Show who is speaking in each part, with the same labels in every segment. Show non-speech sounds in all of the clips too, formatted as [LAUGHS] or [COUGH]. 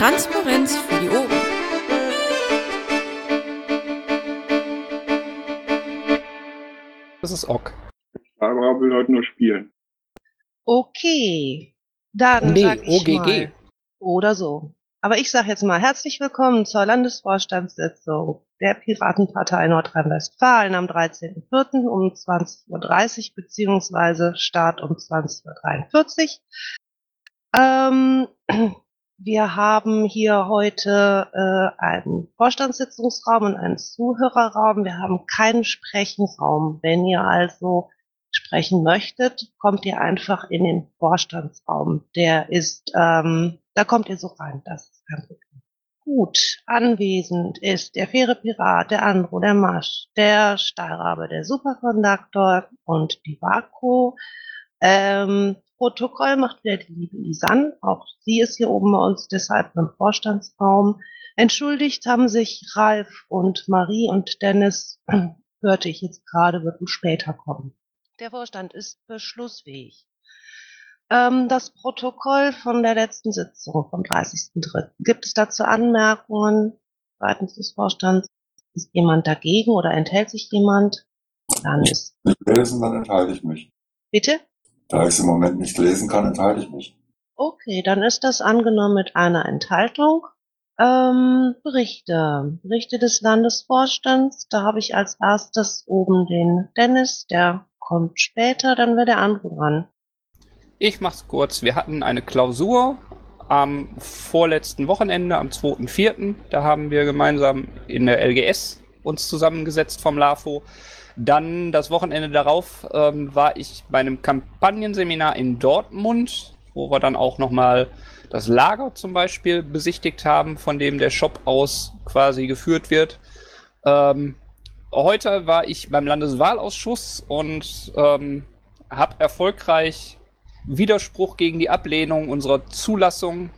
Speaker 1: Transparenz für die Ohren.
Speaker 2: Das ist Ok.
Speaker 3: Barbara will heute nur spielen.
Speaker 4: Okay, dann
Speaker 2: Nee,
Speaker 4: sag ich
Speaker 2: OGG.
Speaker 4: mal. Oder so. Aber ich sage jetzt mal herzlich willkommen zur Landesvorstandssitzung der Piratenpartei Nordrhein-Westfalen am 13.04. um 20.30 Uhr beziehungsweise Start um 20.43 Uhr. Ähm, wir haben hier heute äh, einen Vorstandssitzungsraum und einen Zuhörerraum. Wir haben keinen Sprechenraum. Wenn ihr also sprechen möchtet, kommt ihr einfach in den Vorstandsraum. Der ist, ähm, da kommt ihr so rein. Das ist kein Problem. Gut, anwesend ist der faire Pirat, der Andro, der Masch, der Stahlrabe, der Superkonduktor und die Vaku. Ähm, Protokoll macht wieder die liebe Isan. Auch sie ist hier oben bei uns, deshalb im Vorstandsraum. Entschuldigt haben sich Ralf und Marie und Dennis, [CLEARS THROAT] hörte ich jetzt gerade, wird später kommen. Der Vorstand ist beschlussfähig. Ähm, das Protokoll von der letzten Sitzung vom 30.03. Gibt es dazu Anmerkungen seitens des Vorstands? Ist jemand dagegen oder enthält sich jemand? Dann ist,
Speaker 5: nicht lesen, dann enthalte ich mich.
Speaker 4: bitte?
Speaker 5: Da ich es im Moment nicht lesen kann, enthalte ich mich.
Speaker 4: Okay, dann ist das angenommen mit einer Enthaltung. Ähm, Berichte. Berichte des Landesvorstands. Da habe ich als erstes oben den Dennis, der kommt später, dann wird der andere dran.
Speaker 2: Ich mach's kurz. Wir hatten eine Klausur am vorletzten Wochenende, am 2.4. Da haben wir gemeinsam in der LGS uns zusammengesetzt vom LAFO. Dann das Wochenende darauf ähm, war ich bei einem Kampagnenseminar in Dortmund, wo wir dann auch nochmal das Lager zum Beispiel besichtigt haben, von dem der Shop aus quasi geführt wird. Ähm, heute war ich beim Landeswahlausschuss und ähm, habe erfolgreich Widerspruch gegen die Ablehnung unserer Zulassung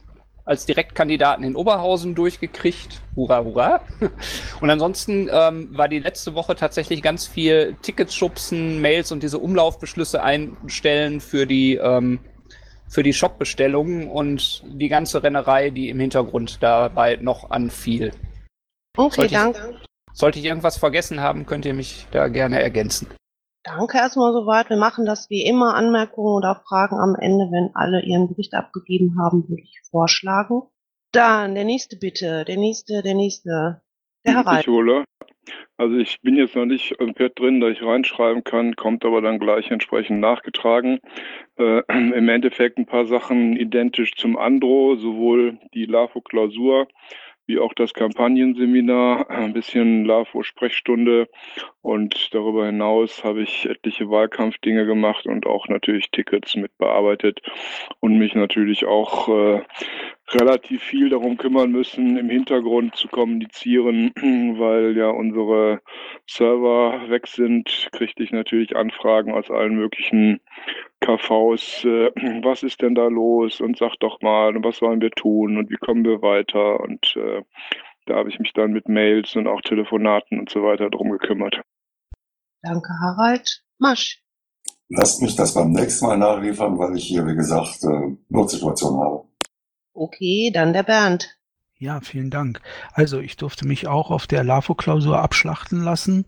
Speaker 2: als Direktkandidaten in Oberhausen durchgekriegt. Hurra, hurra. [LAUGHS] Und ansonsten ähm, war die letzte Woche tatsächlich ganz viel Tickets schubsen, Mails und diese Umlaufbeschlüsse einstellen für die, ähm, für die Shop-Bestellungen und die ganze Rennerei, die im Hintergrund dabei noch anfiel.
Speaker 4: Okay,
Speaker 2: Sollte ich-
Speaker 4: danke.
Speaker 2: Sollte ich irgendwas vergessen haben, könnt ihr mich da gerne ergänzen.
Speaker 4: Danke erstmal soweit. Wir machen das wie immer. Anmerkungen oder Fragen am Ende, wenn alle ihren Bericht abgegeben haben, würde ich vorschlagen. Dann der nächste bitte. Der nächste, der nächste. Der Herr
Speaker 3: hole. Also ich bin jetzt noch nicht im Pad drin, da ich reinschreiben kann, kommt aber dann gleich entsprechend nachgetragen. Äh, [CLEARS THROAT] Im Endeffekt ein paar Sachen identisch zum Andro, sowohl die LAFO-Klausur wie auch das Kampagnenseminar, ein bisschen LAFO-Sprechstunde und darüber hinaus habe ich etliche Wahlkampfdinge gemacht und auch natürlich Tickets mit bearbeitet und mich natürlich auch äh, relativ viel darum kümmern müssen, im Hintergrund zu kommunizieren, [CLEARS THROAT] weil ja unsere Server weg sind, kriegte ich natürlich Anfragen aus allen möglichen KVs, äh, [CLEARS THROAT] was ist denn da los und sag doch mal, was sollen wir tun und wie kommen wir weiter und äh, da habe ich mich dann mit Mails und auch Telefonaten und so weiter drum gekümmert.
Speaker 4: Danke, Harald. Masch.
Speaker 5: Lasst mich das beim nächsten Mal nachliefern, weil ich hier, wie gesagt, äh, Notsituation habe.
Speaker 4: Okay, dann der Bernd.
Speaker 6: Ja, vielen Dank. Also ich durfte mich auch auf der LAFO-Klausur abschlachten lassen.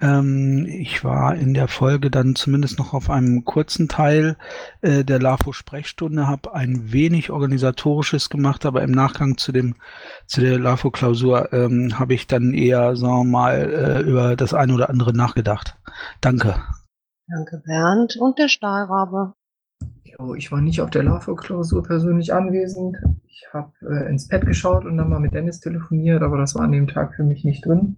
Speaker 6: Ähm, ich war in der Folge dann zumindest noch auf einem kurzen Teil äh, der LAFO-Sprechstunde, habe ein wenig organisatorisches gemacht, aber im Nachgang zu dem zu der LAFO-Klausur ähm, habe ich dann eher, sagen wir mal, äh, über das eine oder andere nachgedacht. Danke.
Speaker 4: Danke, Bernd. Und der Stahlrabe.
Speaker 7: Jo, ich war nicht auf der LAFO-Klausur persönlich anwesend. Ich habe äh, ins Pad geschaut und dann mal mit Dennis telefoniert, aber das war an dem Tag für mich nicht drin.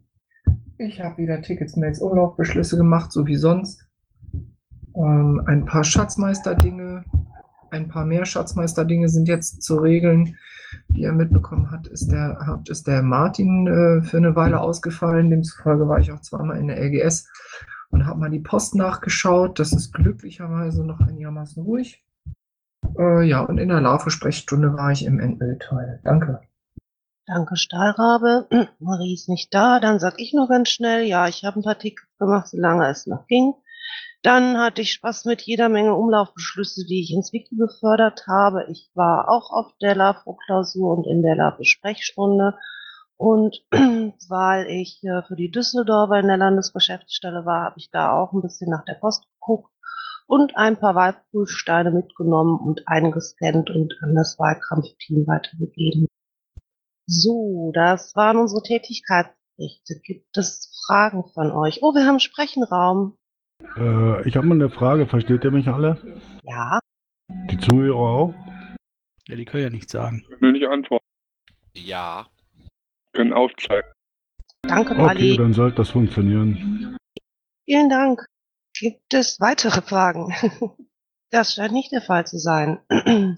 Speaker 7: Ich habe wieder Tickets, Mails, Umlaufbeschlüsse gemacht, so wie sonst. Ähm, ein paar Schatzmeister-Dinge, ein paar mehr Schatzmeister-Dinge sind jetzt zu regeln. Wie ihr mitbekommen habt, ist der, habt, ist der Martin äh, für eine Weile ausgefallen. Demzufolge war ich auch zweimal in der LGS und habe mal die Post nachgeschaut. Das ist glücklicherweise noch einigermaßen ruhig. Äh, ja, und in der Larve-Sprechstunde war ich im Endbildteil. Danke.
Speaker 4: Danke, Stahlrabe. Marie ist nicht da. Dann sag ich nur ganz schnell, ja, ich habe ein paar Tickets gemacht, solange es noch ging. Dann hatte ich Spaß mit jeder Menge Umlaufbeschlüsse, die ich ins Wiki befördert habe. Ich war auch auf der LAFO-Klausur und in der LAFO-Sprechstunde. Und [CLEARS THROAT] weil ich äh, für die Düsseldorfer in der Landesgeschäftsstelle war, habe ich da auch ein bisschen nach der Post geguckt und ein paar Wahlprüfsteine mitgenommen und eingescannt und an das Wahlkampfteam weitergegeben. So, das waren unsere Tätigkeitsberichte. Gibt es Fragen von euch? Oh, wir haben Sprechenraum.
Speaker 1: Äh, ich habe mal eine Frage. Versteht ihr mich alle?
Speaker 4: Ja,
Speaker 1: Die Zuhörer auch?
Speaker 6: Ja, die können ja nichts sagen.
Speaker 3: Will nicht antworten,
Speaker 8: Ja.
Speaker 3: können aufzeigen.
Speaker 4: danke,
Speaker 1: Okay,
Speaker 4: Mali.
Speaker 1: dann sollte das funktionieren.
Speaker 4: Vielen Dank. Gibt es weitere Fragen? [LAUGHS] Das scheint nicht der Fall zu sein. [CLEARS THROAT]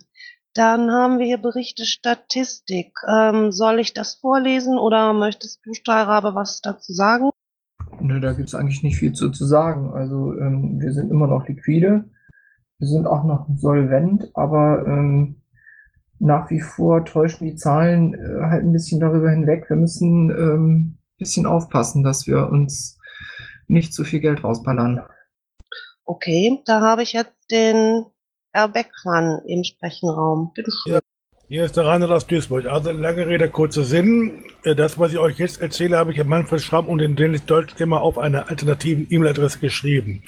Speaker 4: Dann haben wir hier Berichte Statistik. Ähm, soll ich das vorlesen oder möchtest du, Stahlrabe, was dazu sagen?
Speaker 7: Nö, da gibt es eigentlich nicht viel zu, zu sagen. Also ähm, wir sind immer noch liquide, wir sind auch noch solvent, aber ähm, nach wie vor täuschen die Zahlen äh, halt ein bisschen darüber hinweg. Wir müssen ähm, ein bisschen aufpassen, dass wir uns nicht zu viel Geld rausballern.
Speaker 4: Okay, da habe ich jetzt den Herr Beckmann im Sprechenraum. Bitte schön.
Speaker 9: Ja. Hier ist der Reinhard aus Duisburg. Also lange Rede, kurzer Sinn. Äh, Das, was ich euch jetzt erzähle, habe ich an Manfred Schramm und den Dennis Deutsch immer auf einer alternativen E-Mail-Adresse geschrieben.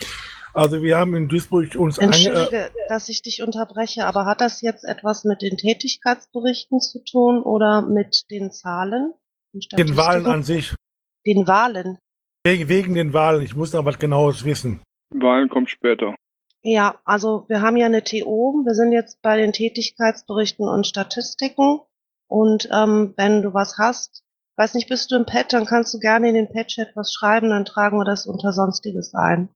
Speaker 9: Also wir haben in Duisburg uns. Äh,
Speaker 4: Entschuldige, dass ich dich unterbreche, aber hat das jetzt etwas mit den Tätigkeitsberichten zu tun oder mit den Zahlen?
Speaker 9: den Wahlen an sich.
Speaker 4: Den Wahlen.
Speaker 9: Wegen, wegen den Wahlen. Ich muss noch was genaues wissen.
Speaker 3: Wahlen kommt später.
Speaker 4: Ja, also wir haben ja eine TO. Wir sind jetzt bei den Tätigkeitsberichten und Statistiken. Und ähm, wenn du was hast, weiß nicht, bist du im Pad, dann kannst du gerne in den Pad-Chat was schreiben, dann tragen wir das unter Sonstiges ein.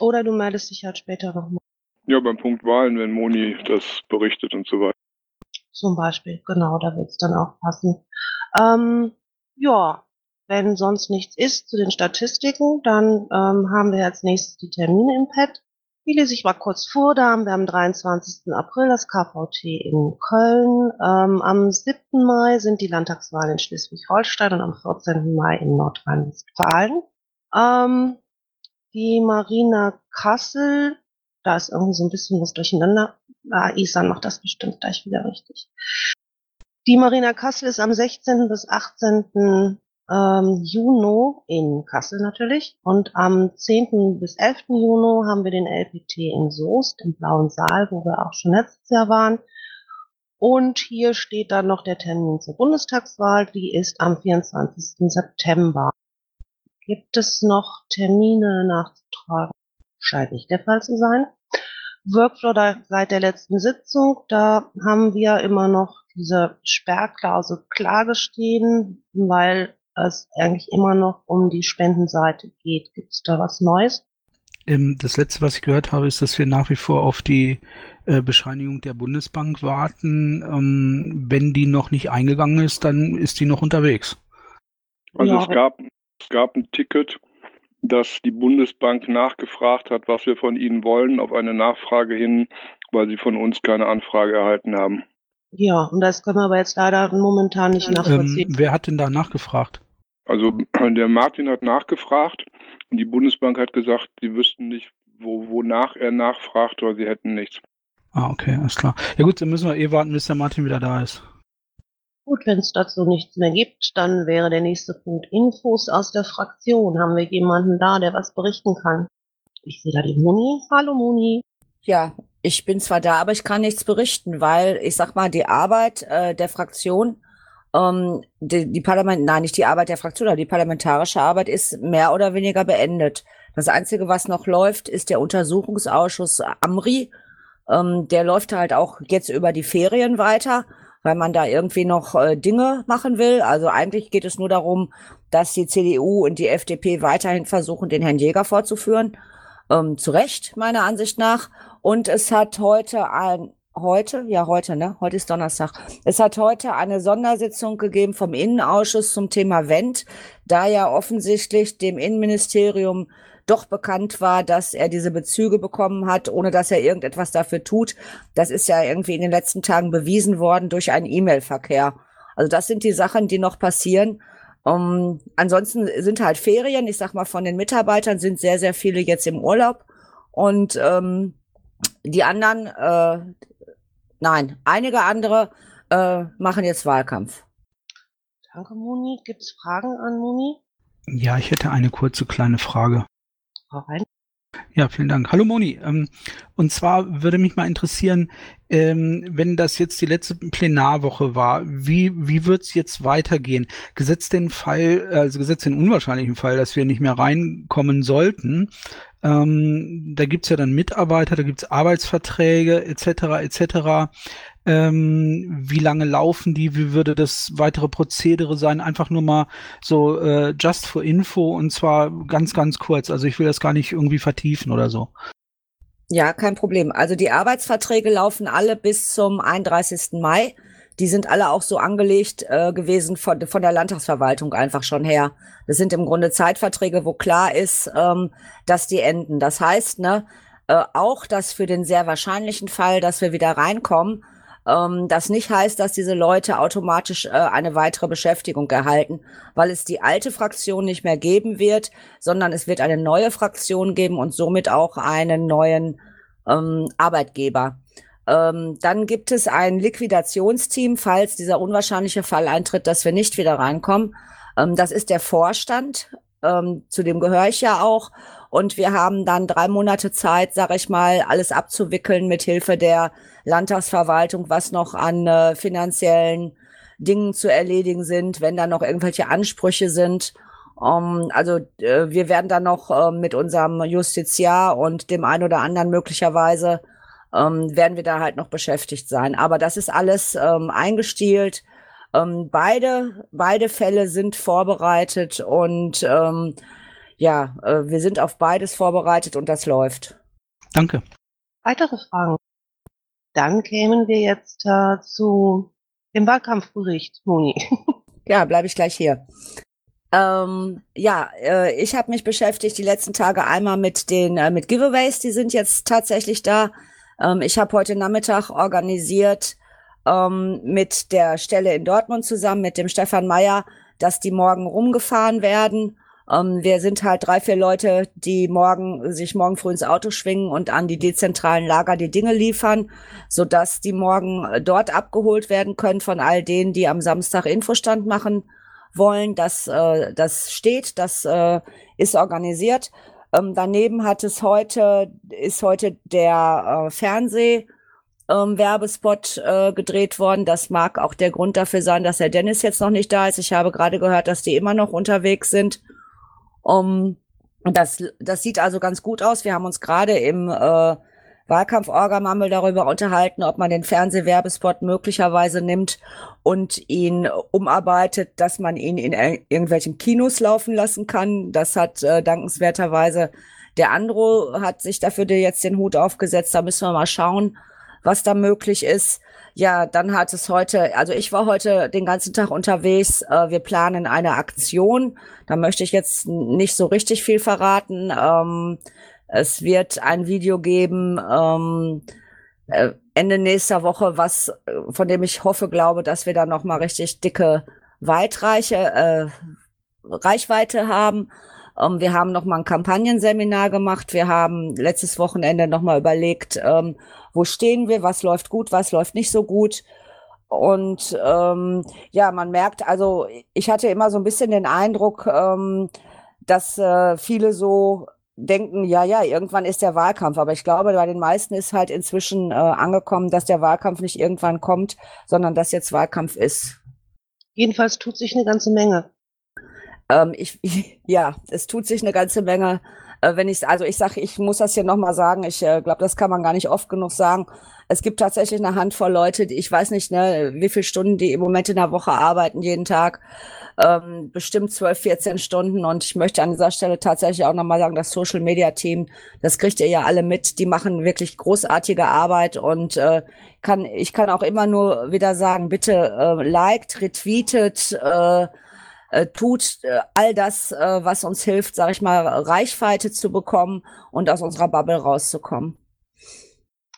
Speaker 4: Oder du meldest dich halt später nochmal.
Speaker 3: Ja, beim Punkt Wahlen, wenn Moni das berichtet und so weiter.
Speaker 4: Zum Beispiel, genau, da wird's dann auch passen. Ähm, ja, wenn sonst nichts ist zu den Statistiken, dann ähm, haben wir als nächstes die Termine im Pad. Die lese ich mal kurz vor. Da haben wir am 23. April das KVT in Köln. Ähm, am 7. Mai sind die Landtagswahlen in Schleswig-Holstein und am 14. Mai in Nordrhein-Westfalen. Ähm, die Marina Kassel, da ist irgendwie so ein bisschen was durcheinander. Ah, Isan macht das bestimmt gleich wieder richtig. Die Marina Kassel ist am 16. bis 18. Ähm, Juni in Kassel natürlich. Und am 10. bis 11. Juni haben wir den LPT in Soest im Blauen Saal, wo wir auch schon letztes Jahr waren. Und hier steht dann noch der Termin zur Bundestagswahl, die ist am 24. September. Gibt es noch Termine nachzutragen? Scheint nicht der Fall zu sein. Workflow da, seit der letzten Sitzung, da haben wir immer noch diese Sperrklausel Klage stehen, weil es eigentlich immer noch um die Spendenseite geht. Gibt es da was Neues?
Speaker 6: Ähm, das letzte, was ich gehört habe, ist, dass wir nach wie vor auf die äh, Bescheinigung der Bundesbank warten. Ähm, wenn die noch nicht eingegangen ist, dann ist die noch unterwegs.
Speaker 3: Also
Speaker 4: Ja.
Speaker 3: es gab, es gab ein Ticket, dass die Bundesbank nachgefragt hat, was wir von ihnen wollen, auf eine Nachfrage hin, weil sie von uns keine Anfrage erhalten haben.
Speaker 4: Ja, und das können wir aber jetzt leider momentan nicht
Speaker 6: Ähm,
Speaker 4: nachvollziehen.
Speaker 6: wer hat denn da nachgefragt?
Speaker 3: Also [CLEARS THROAT] der Martin hat nachgefragt und die Bundesbank hat gesagt, sie wüssten nicht, wo, wonach er nachfragt, weil sie hätten nichts.
Speaker 6: Ah, okay, alles klar. Ja gut, dann müssen wir eh warten, bis der Martin wieder da ist.
Speaker 4: Gut, wenn es dazu nichts mehr gibt, dann wäre der nächste Punkt Infos aus der Fraktion. Haben wir jemanden da, der was berichten kann? Ich sehe da die Moni. Hallo Moni.
Speaker 10: Ja, ich bin zwar da, aber ich kann nichts berichten, weil ich sag mal, die Arbeit äh, der Fraktion, ähm, die, die Parlament, nein, nicht die Arbeit der Fraktion, aber die parlamentarische Arbeit ist mehr oder weniger beendet. Das Einzige, was noch läuft, ist der Untersuchungsausschuss Amri. Ähm, der läuft halt auch jetzt über die Ferien weiter, weil man da irgendwie noch äh, Dinge machen will. Also eigentlich geht es nur darum, dass die CDU und die FDP weiterhin versuchen, den Herrn Jäger vorzuführen. Ähm, zu Recht, meiner Ansicht nach. Und es hat heute ein, heute, ja heute, ne? Heute ist Donnerstag. Es hat heute eine Sondersitzung gegeben vom Innenausschuss zum Thema Wendt, da ja offensichtlich dem Innenministerium doch bekannt war, dass er diese Bezüge bekommen hat, ohne dass er irgendetwas dafür tut. Das ist ja irgendwie in den letzten Tagen bewiesen worden durch einen E-Mail-Verkehr. Also das sind die Sachen, die noch passieren. Um, ansonsten sind halt Ferien. Ich sag mal, von den Mitarbeitern sind sehr, sehr viele jetzt im Urlaub. Und ähm, die anderen, äh, nein, einige andere äh, machen jetzt Wahlkampf.
Speaker 4: Danke, Moni. Gibt es Fragen an Moni?
Speaker 6: Ja, ich hätte eine kurze kleine Frage.
Speaker 4: Frau Rein?
Speaker 6: Ja, vielen Dank. Hallo Moni. Ähm, und zwar würde mich mal interessieren, ähm, wenn das jetzt die letzte Plenarwoche war, wie, wie wird es jetzt weitergehen? Gesetzt den Fall, also gesetzt den unwahrscheinlichen Fall, dass wir nicht mehr reinkommen sollten, ähm, da gibt's ja dann Mitarbeiter, da gibt's Arbeitsverträge etc. etc. Ähm, wie lange laufen die? Wie würde das weitere Prozedere sein? Einfach nur mal so äh, just for info und zwar ganz, ganz kurz. Also ich will das gar nicht irgendwie vertiefen oder so.
Speaker 10: Ja, kein Problem. Also die Arbeitsverträge laufen alle bis zum 31. Mai. Die sind alle auch so angelegt äh, gewesen von, von der Landtagsverwaltung einfach schon her. Das sind im Grunde Zeitverträge, wo klar ist, ähm, dass die enden. Das heißt, ne, äh, auch dass für den sehr wahrscheinlichen Fall, dass wir wieder reinkommen, ähm, das nicht heißt, dass diese Leute automatisch äh, eine weitere Beschäftigung erhalten, weil es die alte Fraktion nicht mehr geben wird, sondern es wird eine neue Fraktion geben und somit auch einen neuen ähm, Arbeitgeber. Ähm, dann gibt es ein Liquidationsteam, falls dieser unwahrscheinliche Fall eintritt, dass wir nicht wieder reinkommen. Ähm, das ist der Vorstand, ähm, zu dem gehöre ich ja auch. Und wir haben dann drei Monate Zeit, sage ich mal, alles abzuwickeln mit Hilfe der Landtagsverwaltung, was noch an äh, finanziellen Dingen zu erledigen sind, wenn da noch irgendwelche Ansprüche sind. Um, ähm, also äh, wir werden dann noch äh, mit unserem Justiziar und dem einen oder anderen möglicherweise ähm, werden wir da halt noch beschäftigt sein. Aber das ist alles ähm, eingestielt. Ähm, beide, beide Fälle sind vorbereitet und ähm, ja, äh, wir sind auf beides vorbereitet und das läuft.
Speaker 6: Danke.
Speaker 4: Weitere Fragen? Dann kämen wir jetzt äh, zu dem Wahlkampfbericht, Moni. [LAUGHS]
Speaker 10: ja, bleibe ich gleich hier. Ähm, ja, äh, ich habe mich beschäftigt die letzten Tage einmal mit den äh, mit Giveaways, die sind jetzt tatsächlich da. Ähm, ich habe heute Nachmittag organisiert ähm, mit der Stelle in Dortmund zusammen mit dem Stefan Meyer, dass die morgen rumgefahren werden ähm, wir sind halt drei, vier Leute, die morgen sich morgen früh ins Auto schwingen und an die dezentralen Lager die Dinge liefern, so dass die morgen äh, dort abgeholt werden können von all denen, die am Samstag Infostand machen wollen. Das, äh, das steht, das äh, ist organisiert. Ähm, daneben hat es heute, ist heute der äh, Fernseh, ähm, Werbespot äh, gedreht worden. Das mag auch der Grund dafür sein, dass der Dennis jetzt noch nicht da ist. Ich habe gerade gehört, dass die immer noch unterwegs sind. Um, das, das sieht also ganz gut aus. Wir haben uns gerade im äh, Wahlkampf-Orga-Mammel darüber unterhalten, ob man den Fernsehwerbespot möglicherweise nimmt und ihn umarbeitet, dass man ihn in irgendwelchen Kinos laufen lassen kann. Das hat äh, dankenswerterweise der Andro hat sich dafür jetzt den Hut aufgesetzt. Da müssen wir mal schauen, was da möglich ist. Ja, dann hat es heute, also ich war heute den ganzen Tag unterwegs. Äh, wir planen eine Aktion. Da möchte ich jetzt nicht so richtig viel verraten. Ähm, es wird ein Video geben ähm, äh, Ende nächster Woche, was von dem ich hoffe, glaube, dass wir da noch mal richtig dicke Weitreiche äh, Reichweite haben. Ähm, wir haben noch mal ein Kampagnenseminar gemacht. Wir haben letztes Wochenende noch mal überlegt, ähm, wo stehen wir, was läuft gut, was läuft nicht so gut. Und ähm, ja, man merkt, also ich hatte immer so ein bisschen den Eindruck, ähm, dass äh, viele so denken, ja, ja, irgendwann ist der Wahlkampf. Aber ich glaube, bei den meisten ist halt inzwischen äh, angekommen, dass der Wahlkampf nicht irgendwann kommt, sondern dass jetzt Wahlkampf ist.
Speaker 4: Jedenfalls tut sich eine ganze Menge.
Speaker 10: Ähm, ich, ich, [LAUGHS] ja, es tut sich eine ganze Menge äh, wenn ich, also ich sage, ich muss das hier nochmal sagen, ich äh, glaube, das kann man gar nicht oft genug sagen. Es gibt tatsächlich eine Handvoll Leute, die ich weiß nicht, ne, wie viele Stunden die im Moment in der Woche arbeiten, jeden Tag. Ähm, bestimmt 12, 14 Stunden. Und ich möchte an dieser Stelle tatsächlich auch nochmal sagen, das Social Media Team, das kriegt ihr ja alle mit, die machen wirklich großartige Arbeit und äh, kann, ich kann auch immer nur wieder sagen, bitte äh, liked, retweetet, äh, äh, tut äh, all das, äh, was uns hilft, sage ich mal, Reichweite zu bekommen und aus unserer Bubble rauszukommen.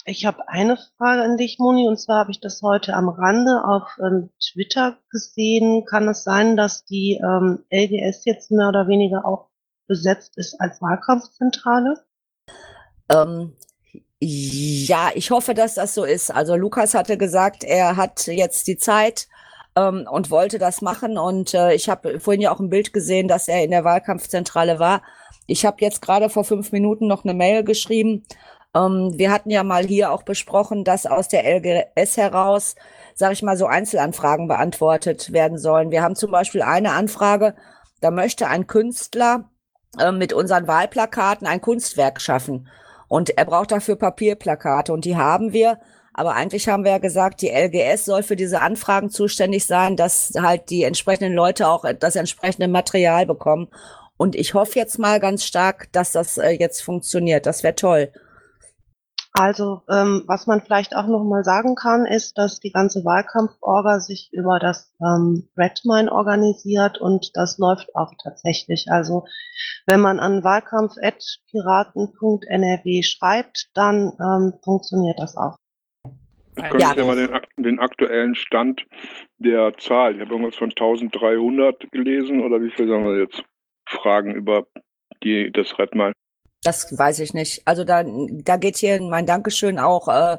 Speaker 4: Ich habe eine Frage an dich, Moni, und zwar habe ich das heute am Rande auf ähm, Twitter gesehen. Kann es sein, dass die ähm, LGS jetzt mehr oder weniger auch besetzt ist als Wahlkampfzentrale?
Speaker 10: Ähm, ja, ich hoffe, dass das so ist. Also Lukas hatte gesagt, er hat jetzt die Zeit ähm, und wollte das machen. Und äh, ich habe vorhin ja auch ein Bild gesehen, dass er in der Wahlkampfzentrale war. Ich habe jetzt gerade vor fünf Minuten noch eine Mail geschrieben. Ähm, wir hatten ja mal hier auch besprochen, dass aus der LGS heraus, sage ich mal, so Einzelanfragen beantwortet werden sollen. Wir haben zum Beispiel eine Anfrage, da möchte ein Künstler äh, mit unseren Wahlplakaten ein Kunstwerk schaffen. Und er braucht dafür Papierplakate und die haben wir. Aber eigentlich haben wir ja gesagt, die LGS soll für diese Anfragen zuständig sein, dass halt die entsprechenden Leute auch das entsprechende Material bekommen. Und ich hoffe jetzt mal ganz stark, dass das äh, jetzt funktioniert. Das wäre toll.
Speaker 4: Also ähm, was man vielleicht auch noch mal sagen kann, ist, dass die ganze Wahlkampforga sich über das ähm, Redmine organisiert und das läuft auch tatsächlich. Also wenn man an wahlkampf.piraten.nrw schreibt, dann ähm, funktioniert das auch.
Speaker 3: Können ja. Sie mal den, den, aktuellen Stand der Zahl? Ich habe irgendwas von 1300 gelesen oder wie viel sagen wir jetzt? Fragen über die, das Redmine.
Speaker 10: Das weiß ich nicht. Also da, da geht hier mein Dankeschön auch äh,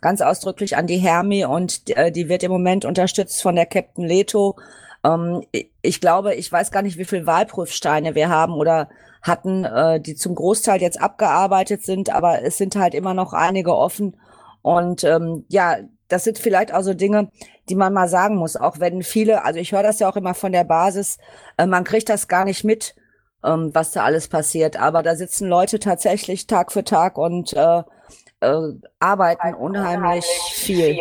Speaker 10: ganz ausdrücklich an die Hermi und äh, die wird im Moment unterstützt von der Captain Leto. Ähm, ich glaube, ich weiß gar nicht, wie viele Wahlprüfsteine wir haben oder hatten, äh, die zum Großteil jetzt abgearbeitet sind, aber es sind halt immer noch einige offen. Und ähm, ja, das sind vielleicht auch so Dinge, die man mal sagen muss, auch wenn viele, also ich höre das ja auch immer von der Basis, äh, man kriegt das gar nicht mit, ähm, was da alles passiert. Aber da sitzen Leute tatsächlich Tag für Tag und äh, äh, arbeiten unheimlich viel.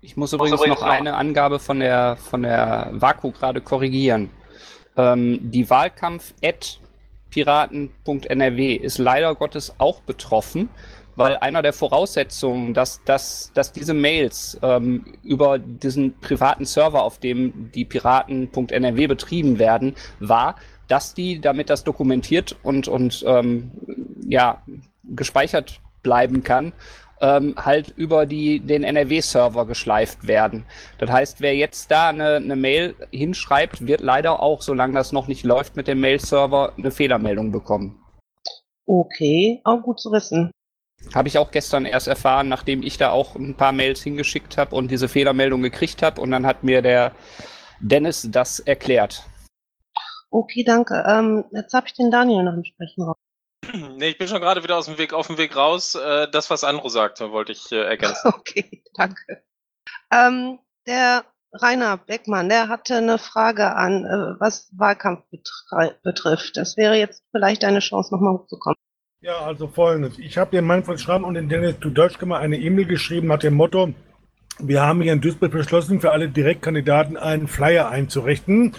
Speaker 2: Ich muss übrigens noch eine Angabe von der von der Vaku gerade korrigieren. Ähm, die Wahlkampf-piraten.nrw ist leider Gottes auch betroffen, weil einer der Voraussetzungen, dass, dass, dass diese Mails ähm, über diesen privaten Server, auf dem die Piraten.nrw betrieben werden, war, dass die, damit das dokumentiert und, und ähm, ja, gespeichert bleiben kann, ähm, halt über die, den NRW-Server geschleift werden. Das heißt, wer jetzt da eine, eine Mail hinschreibt, wird leider auch, solange das noch nicht läuft mit dem Mail-Server, eine Fehlermeldung bekommen.
Speaker 4: Okay, auch gut zu wissen.
Speaker 2: Habe ich auch gestern erst erfahren, nachdem ich da auch ein paar Mails hingeschickt habe und diese Fehlermeldung gekriegt habe. Und dann hat mir der Dennis das erklärt.
Speaker 4: Okay, danke. Ähm, jetzt habe ich den Daniel noch im Sprechen raus. [CLEARS THROAT]
Speaker 8: Nee, ich bin schon gerade wieder aus dem Weg, auf dem Weg raus. Äh, das, was Andro sagte, wollte ich äh, ergänzen. [LAUGHS]
Speaker 4: Okay, danke. Ähm, der Rainer Beckmann, der hatte eine Frage an, äh, was Wahlkampf betrifft. Das wäre jetzt vielleicht eine Chance, nochmal hochzukommen.
Speaker 9: Ja, also folgendes. Ich habe den Manfred Schramm und den Dennis zu Deutsch gemacht eine E-Mail geschrieben nach dem Motto, wir haben hier in Duisburg beschlossen, für alle Direktkandidaten einen Flyer einzurichten.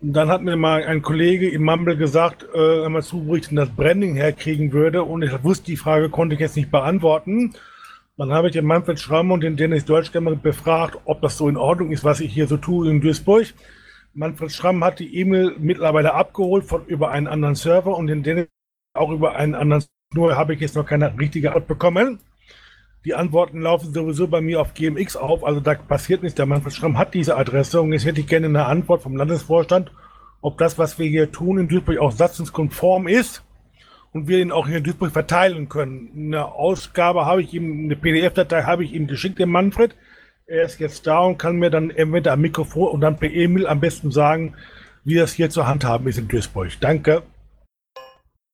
Speaker 9: Und dann hat mir mal ein Kollege im Mumble gesagt, äh, wenn man zuberichten, das Branding herkriegen würde. Und ich wusste, die Frage konnte ich jetzt nicht beantworten. Dann habe ich den Manfred Schramm und den Dennis Deutschkämmer befragt, ob das so in Ordnung ist, was ich hier so tue in Duisburg. Manfred Schramm hat die E-Mail mittlerweile abgeholt von über einen anderen Server und den Dennis auch über einen anderen, nur habe ich jetzt noch keine richtige Antwort bekommen. Die Antworten laufen sowieso bei mir auf GMX auf, also da passiert nichts. Der Manfred Schramm hat diese Adresse und jetzt hätte ich gerne eine Antwort vom Landesvorstand, ob das, was wir hier tun in Duisburg auch satzungskonform ist und wir ihn auch hier in Duisburg verteilen können. Eine Ausgabe habe ich ihm, eine PDF-Datei habe ich ihm geschickt, dem Manfred. Er ist jetzt da und kann mir dann entweder am Mikrofon und dann per E-Mail am besten sagen, wie das hier zu handhaben ist in Duisburg. Danke.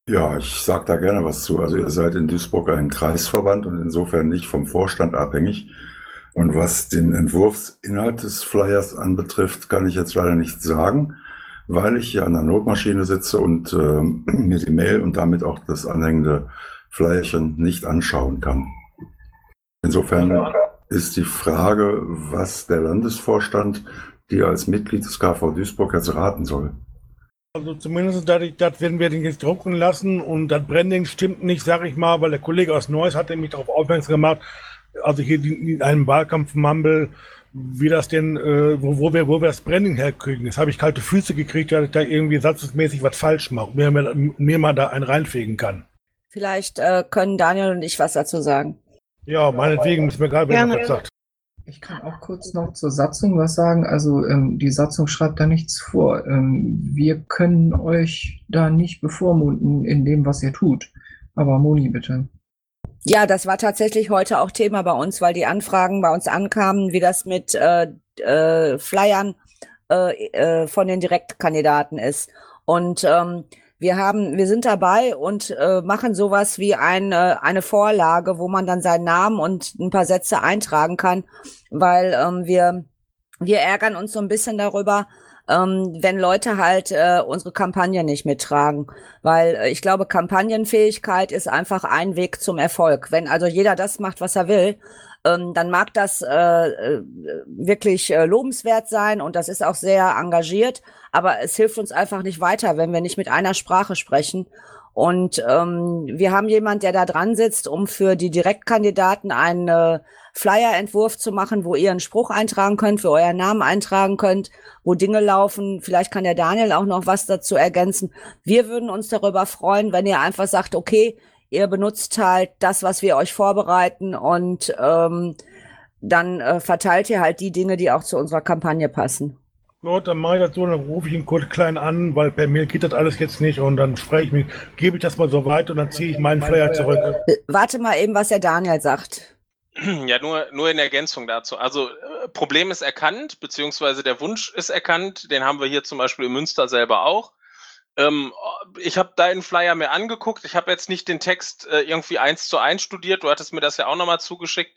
Speaker 5: Ja, ich sage da gerne was zu. Also ihr seid in Duisburg ein Kreisverband und insofern nicht vom Vorstand abhängig. Und was den Entwurfsinhalt des Flyers anbetrifft, kann ich jetzt leider nichts sagen, weil ich hier an der Notmaschine sitze und äh, mir die Mail und damit auch das anhängende Flyerchen nicht anschauen kann. Insofern ist die Frage, was der Landesvorstand dir als Mitglied des KV Duisburg jetzt raten soll.
Speaker 9: Also zumindest dadurch, das werden wir den jetzt drucken lassen und das Branding stimmt nicht, sage ich mal, weil der Kollege aus Neuss hat mich darauf aufmerksam gemacht, also hier in einem Wahlkampf-Mumble, wie das denn, äh, wo, wo, wir, wo wir das Branding herkriegen. Jetzt habe ich kalte Füße gekriegt, dass ich da irgendwie satzungsmäßig was falsch mache, mir, mir, mir mal da einen reinfegen kann.
Speaker 10: Vielleicht äh, können Daniel und ich was dazu sagen.
Speaker 9: Ja, meinetwegen müssen wir gerade, wenn er was sagt.
Speaker 7: Ich kann auch kurz noch zur Satzung was sagen. Also ähm, die Satzung schreibt da nichts vor. Ähm, wir können euch da nicht bevormunden in dem, was ihr tut. Aber Moni, bitte.
Speaker 10: Ja, das war tatsächlich heute auch Thema bei uns, weil die Anfragen bei uns ankamen, wie das mit äh, äh, Flyern äh, äh, von den Direktkandidaten ist. Und ähm, wir haben, wir sind dabei und äh, machen sowas wie eine, eine Vorlage, wo man dann seinen Namen und ein paar Sätze eintragen kann, weil ähm, wir, wir ärgern uns so ein bisschen darüber, ähm, wenn Leute halt äh, unsere Kampagne nicht mittragen. Weil äh, ich glaube, Kampagnenfähigkeit ist einfach ein Weg zum Erfolg. Wenn also jeder das macht, was er will, ähm, dann mag das äh, äh, wirklich äh, lobenswert sein und das ist auch sehr engagiert, aber es hilft uns einfach nicht weiter, wenn wir nicht mit einer Sprache sprechen. Und ähm, wir haben jemand, der da dran sitzt, um für die Direktkandidaten einen äh, Flyer-Entwurf zu machen, wo ihr einen Spruch eintragen könnt, wo ihr euren Namen eintragen könnt, wo Dinge laufen. Vielleicht kann der Daniel auch noch was dazu ergänzen. Wir würden uns darüber freuen, wenn ihr einfach sagt, okay, ihr benutzt halt das, was wir euch vorbereiten und ähm, dann äh, verteilt ihr halt die Dinge, die auch zu unserer Kampagne passen.
Speaker 9: Gut, dann mache ich das so, dann rufe ich ihn kurz klein an, weil per Mail geht das alles jetzt nicht und dann spreche ich mich, gebe ich das mal so weit und dann ziehe ich meinen Flyer zurück.
Speaker 10: Äh, Warte mal eben, was der Daniel sagt. [CLEARS THROAT]
Speaker 8: Ja, nur, nur in Ergänzung dazu. Also äh, Problem ist erkannt, beziehungsweise der Wunsch ist erkannt. Den haben wir hier zum Beispiel in Münster selber auch. Ähm, ich habe deinen Flyer mir angeguckt. Ich habe jetzt nicht den Text äh, irgendwie eins zu eins studiert. Du hattest mir das ja auch nochmal zugeschickt.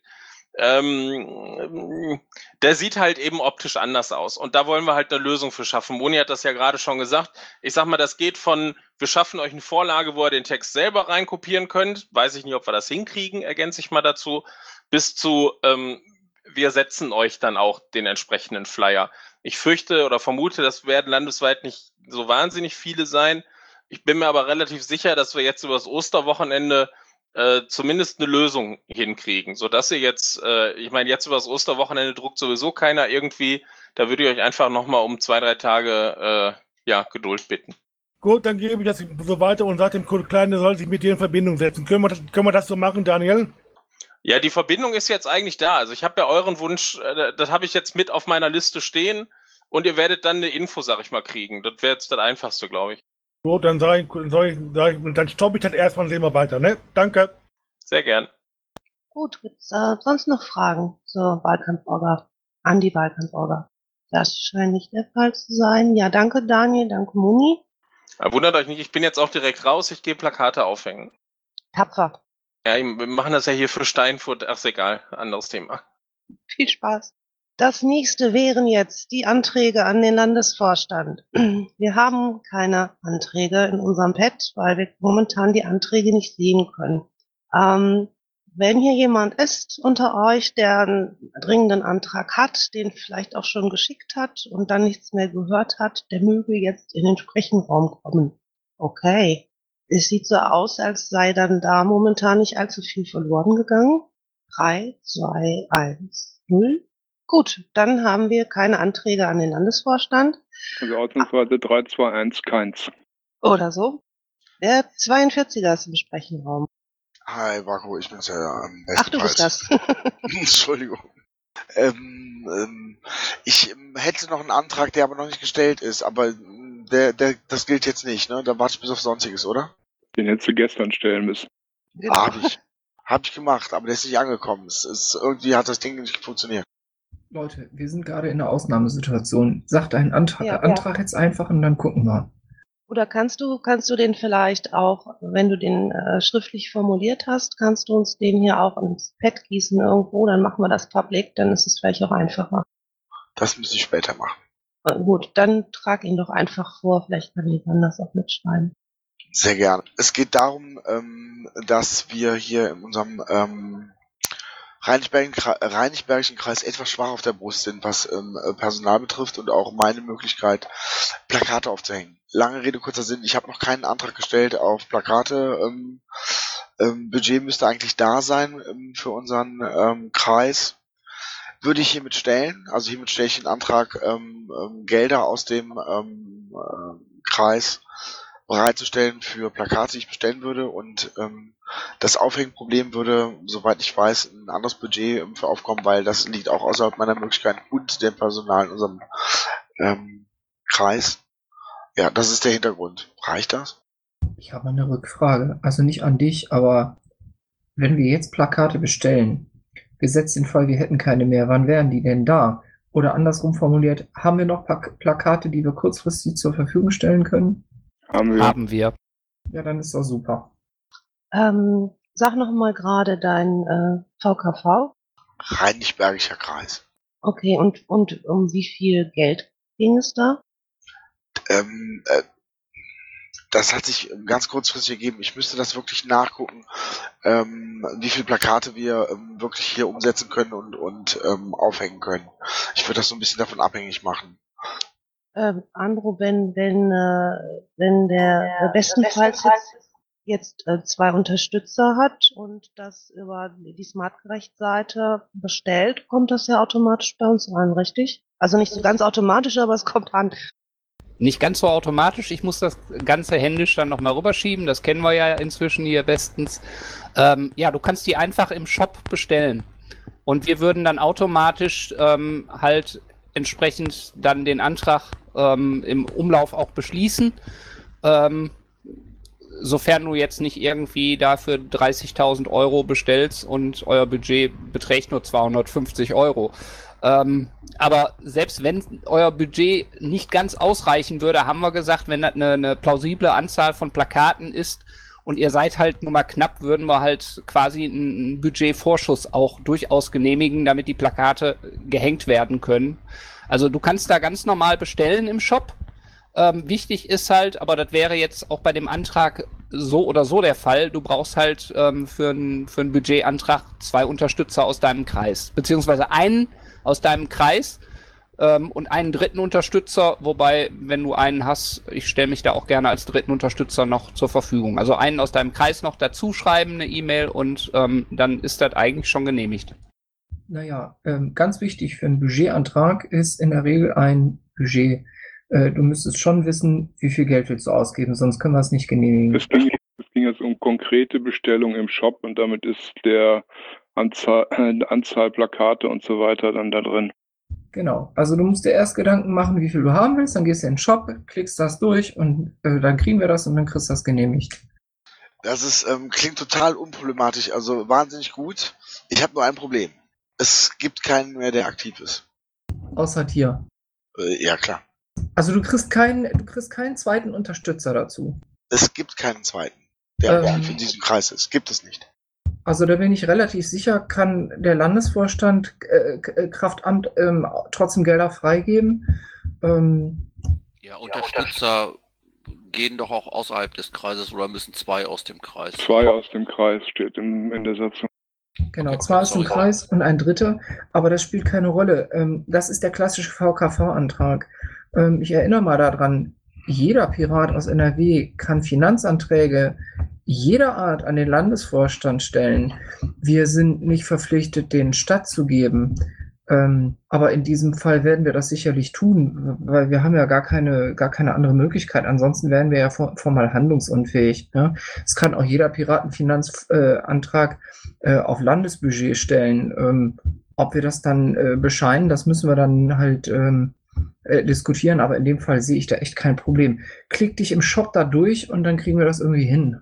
Speaker 8: Ähm, der sieht halt eben optisch anders aus. Und da wollen wir halt eine Lösung für schaffen. Moni hat das ja gerade schon gesagt. Ich sag mal, das geht von, wir schaffen euch eine Vorlage, wo ihr den Text selber reinkopieren könnt. Weiß ich nicht, ob wir das hinkriegen, ergänze ich mal dazu. Bis zu, ähm, wir setzen euch dann auch den entsprechenden Flyer. Ich fürchte oder vermute, das werden landesweit nicht so wahnsinnig viele sein. Ich bin mir aber relativ sicher, dass wir jetzt über das Osterwochenende äh, zumindest eine Lösung hinkriegen, sodass ihr jetzt, äh, ich meine, jetzt über das Osterwochenende druckt sowieso keiner irgendwie. Da würde ich euch einfach nochmal um zwei, drei Tage äh, ja, Geduld bitten.
Speaker 9: Gut, dann gebe ich das so weiter und sage dem Kurt Klein, der soll sich mit dir in Verbindung setzen. Können wir das, können wir das so machen, Daniel?
Speaker 8: Ja, die Verbindung ist jetzt eigentlich da. Also ich habe ja euren Wunsch, äh, das habe ich jetzt mit auf meiner Liste stehen und ihr werdet dann eine Info, sag ich mal, kriegen. Das wäre jetzt das Einfachste, glaube ich.
Speaker 9: Gut, dann sage ich, sag ich, sag ich, dann stoppe ich das erstmal und sehen wir weiter, ne? Danke.
Speaker 8: Sehr gern.
Speaker 4: Gut, gibt's äh, sonst noch Fragen zur Wahlkampforga, an die Wahlkampforga? Das scheint nicht der Fall zu sein. Ja, danke Daniel, danke Moni.
Speaker 8: Wundert euch nicht, ich bin jetzt auch direkt raus, ich gehe Plakate aufhängen.
Speaker 4: Tapfer.
Speaker 8: Ja, wir machen das ja hier für Steinfurt. Ach, ist egal, anderes Thema.
Speaker 4: Viel Spaß. Das nächste wären jetzt die Anträge an den Landesvorstand. [CLEARS THROAT] Wir haben keine Anträge in unserem Pad, weil wir momentan die Anträge nicht sehen können. Ähm, wenn hier jemand ist unter euch, der einen dringenden Antrag hat, den vielleicht auch schon geschickt hat und dann nichts mehr gehört hat, der möge jetzt in den Sprechenraum kommen. Okay. Es sieht so aus, als sei dann da momentan nicht allzu viel verloren gegangen. Drei, zwei, eins, null. Gut, dann haben wir keine Anträge an den Landesvorstand.
Speaker 3: Also ausnahmsweise 3, 2, 1, keins.
Speaker 4: Oder so. Der 42er ist im Sprechenraum.
Speaker 11: Hi, Marco, ich bin's ja am
Speaker 4: Ach, du bist das. [LAUGHS] [LAUGHS]
Speaker 11: Entschuldigung. Ähm, ähm, ich ähm, hätte noch einen Antrag, der aber noch nicht gestellt ist, aber ähm, der, der, das gilt jetzt nicht, ne? Da warte ich bis auf Sonstiges, oder?
Speaker 3: Den hättest du gestern stellen müssen.
Speaker 4: Genau.
Speaker 11: Hab ich. Hab ich gemacht, aber der ist nicht angekommen. Es ist, irgendwie hat das Ding nicht funktioniert.
Speaker 7: Leute, wir sind gerade in einer Ausnahmesituation. Sagt einen Antrag,
Speaker 4: Ja, ja.
Speaker 7: Antrag jetzt einfach und dann gucken wir.
Speaker 4: Oder kannst du, kannst du den vielleicht auch, wenn du den äh, schriftlich formuliert hast, kannst du uns den hier auch ins Pad gießen irgendwo, dann machen wir das public, dann ist es vielleicht auch einfacher.
Speaker 11: Das müsste ich später machen.
Speaker 4: Äh, gut, dann trag ihn doch einfach vor, vielleicht kann jemand das auch mitschreiben.
Speaker 11: Sehr gern. Es geht darum, ähm, dass wir hier in unserem ähm, Rheinisbergischen Kreis etwas schwach auf der Brust sind, was ähm, äh, Personal betrifft und auch meine Möglichkeit, Plakate aufzuhängen. Lange Rede, kurzer Sinn, ich habe noch keinen Antrag gestellt auf Plakate. Ähm, ähm, Budget müsste eigentlich da sein ähm, für unseren ähm, Kreis. Würde ich hiermit stellen, also hiermit stelle ich den Antrag, ähm, ähm, Gelder aus dem ähm, äh, Kreis bereitzustellen für Plakate, die ich bestellen würde und ähm, das Aufhängenproblem würde, soweit ich weiß, ein anderes Budget ähm, für aufkommen, weil das liegt auch außerhalb meiner Möglichkeiten und dem Personal in unserem ähm, Kreis. Ja, das ist der Hintergrund. Reicht das?
Speaker 7: Ich habe eine Rückfrage. Also nicht an dich, aber wenn wir jetzt Plakate bestellen, gesetzt den Fall, wir hätten keine mehr, wann wären die denn da? Oder andersrum formuliert, haben wir noch Plak Plakate, die wir kurzfristig zur Verfügung stellen können?
Speaker 3: Haben wir.
Speaker 2: Haben wir.
Speaker 7: Ja, dann ist doch super.
Speaker 4: Ähm, sag noch mal gerade dein äh, VKV.
Speaker 11: Rheinisch-Bergischer Kreis.
Speaker 4: Okay, und, und um wie viel Geld ging es da?
Speaker 11: Ähm, äh, das hat sich ganz kurzfristig ergeben. Ich müsste das wirklich nachgucken, ähm, wie viele Plakate wir ähm, wirklich hier umsetzen können und, und ähm, aufhängen können. Ich würde das so ein bisschen davon abhängig machen.
Speaker 4: Ähm, Andro, wenn, wenn, äh, wenn der äh, bestenfalls jetzt, jetzt äh, zwei Unterstützer hat und das über die Smartgerecht-Seite bestellt, kommt das ja automatisch bei uns rein, richtig? Also nicht so ganz automatisch, aber es kommt an.
Speaker 2: Nicht ganz so automatisch. Ich muss das Ganze händisch dann nochmal rüberschieben. Das kennen wir ja inzwischen hier bestens. Ähm, ja, du kannst die einfach im Shop bestellen. Und wir würden dann automatisch ähm, halt entsprechend dann den Antrag ähm, im Umlauf auch beschließen. Ähm, sofern du jetzt nicht irgendwie dafür 30.000 Euro bestellst und euer Budget beträgt nur 250 Euro. Ähm, aber selbst wenn euer Budget nicht ganz ausreichen würde, haben wir gesagt, wenn das eine, eine plausible Anzahl von Plakaten ist und ihr seid halt nur mal knapp, würden wir halt quasi einen Budgetvorschuss auch durchaus genehmigen, damit die Plakate gehängt werden können. Also du kannst da ganz normal bestellen im Shop. Ähm, wichtig ist halt, aber das wäre jetzt auch bei dem Antrag so oder so der Fall, du brauchst halt ähm, für einen für einen Budgetantrag zwei Unterstützer aus deinem Kreis, beziehungsweise einen aus deinem Kreis ähm, und einen dritten Unterstützer, wobei, wenn du einen hast, ich stelle mich da auch gerne als dritten Unterstützer noch zur Verfügung. Also einen aus deinem Kreis noch dazu schreiben, eine E-Mail und ähm, dann ist das eigentlich schon genehmigt.
Speaker 7: Naja, ähm, ganz wichtig für einen Budgetantrag ist in der Regel ein Budget. Äh, du müsstest schon wissen, wie viel Geld willst du ausgeben, sonst können wir es nicht genehmigen.
Speaker 3: Es ging, es ging jetzt um konkrete Bestellungen im Shop und damit ist der Anzahl, äh, Anzahl Plakate und so weiter dann da drin.
Speaker 7: Genau. Also du musst dir erst Gedanken machen, wie viel du haben willst, dann gehst du in den Shop, klickst das durch und äh, dann kriegen wir das und dann kriegst du das genehmigt.
Speaker 11: Das ist, ähm, klingt total unproblematisch, also wahnsinnig gut. Ich habe nur ein Problem. Es gibt keinen mehr, der aktiv ist.
Speaker 7: Außer dir.
Speaker 11: Äh, ja, klar.
Speaker 7: Also du kriegst keinen, du kriegst keinen zweiten Unterstützer dazu.
Speaker 11: Es gibt keinen zweiten, der
Speaker 7: Ähm.
Speaker 11: aktiv in diesem Kreis ist. Gibt es nicht.
Speaker 7: Also da bin ich relativ sicher, kann der Landesvorstand äh, äh, Kraftamt ähm, trotzdem Gelder freigeben. Ähm,
Speaker 12: Ja, Unterstützer gehen doch auch außerhalb des Kreises oder müssen zwei aus dem Kreis.
Speaker 3: Zwei aus dem Kreis steht im, in der Satzung.
Speaker 7: Genau,
Speaker 12: Okay,
Speaker 7: ist ein
Speaker 12: sorry.
Speaker 7: Kreis und ein Dritter, aber das spielt keine Rolle. Ähm, das ist der klassische VKV-Antrag. Ähm, ich erinnere mal daran, jeder Pirat aus NRW kann Finanzanträge jeder Art an den Landesvorstand stellen. Wir sind nicht verpflichtet, den stattzugeben. Ähm, aber in diesem Fall werden wir das sicherlich tun, weil wir haben ja gar keine, gar keine andere Möglichkeit. Ansonsten wären wir ja for- formal handlungsunfähig. Ne? Es kann auch jeder Piratenfinanzantrag äh, auf Landesbudget stellen. Ähm, ob wir das dann äh, bescheinen, das müssen wir dann halt ähm, äh, diskutieren. Aber in dem Fall sehe ich da echt kein Problem. Klick dich im Shop da durch und dann kriegen wir das irgendwie hin.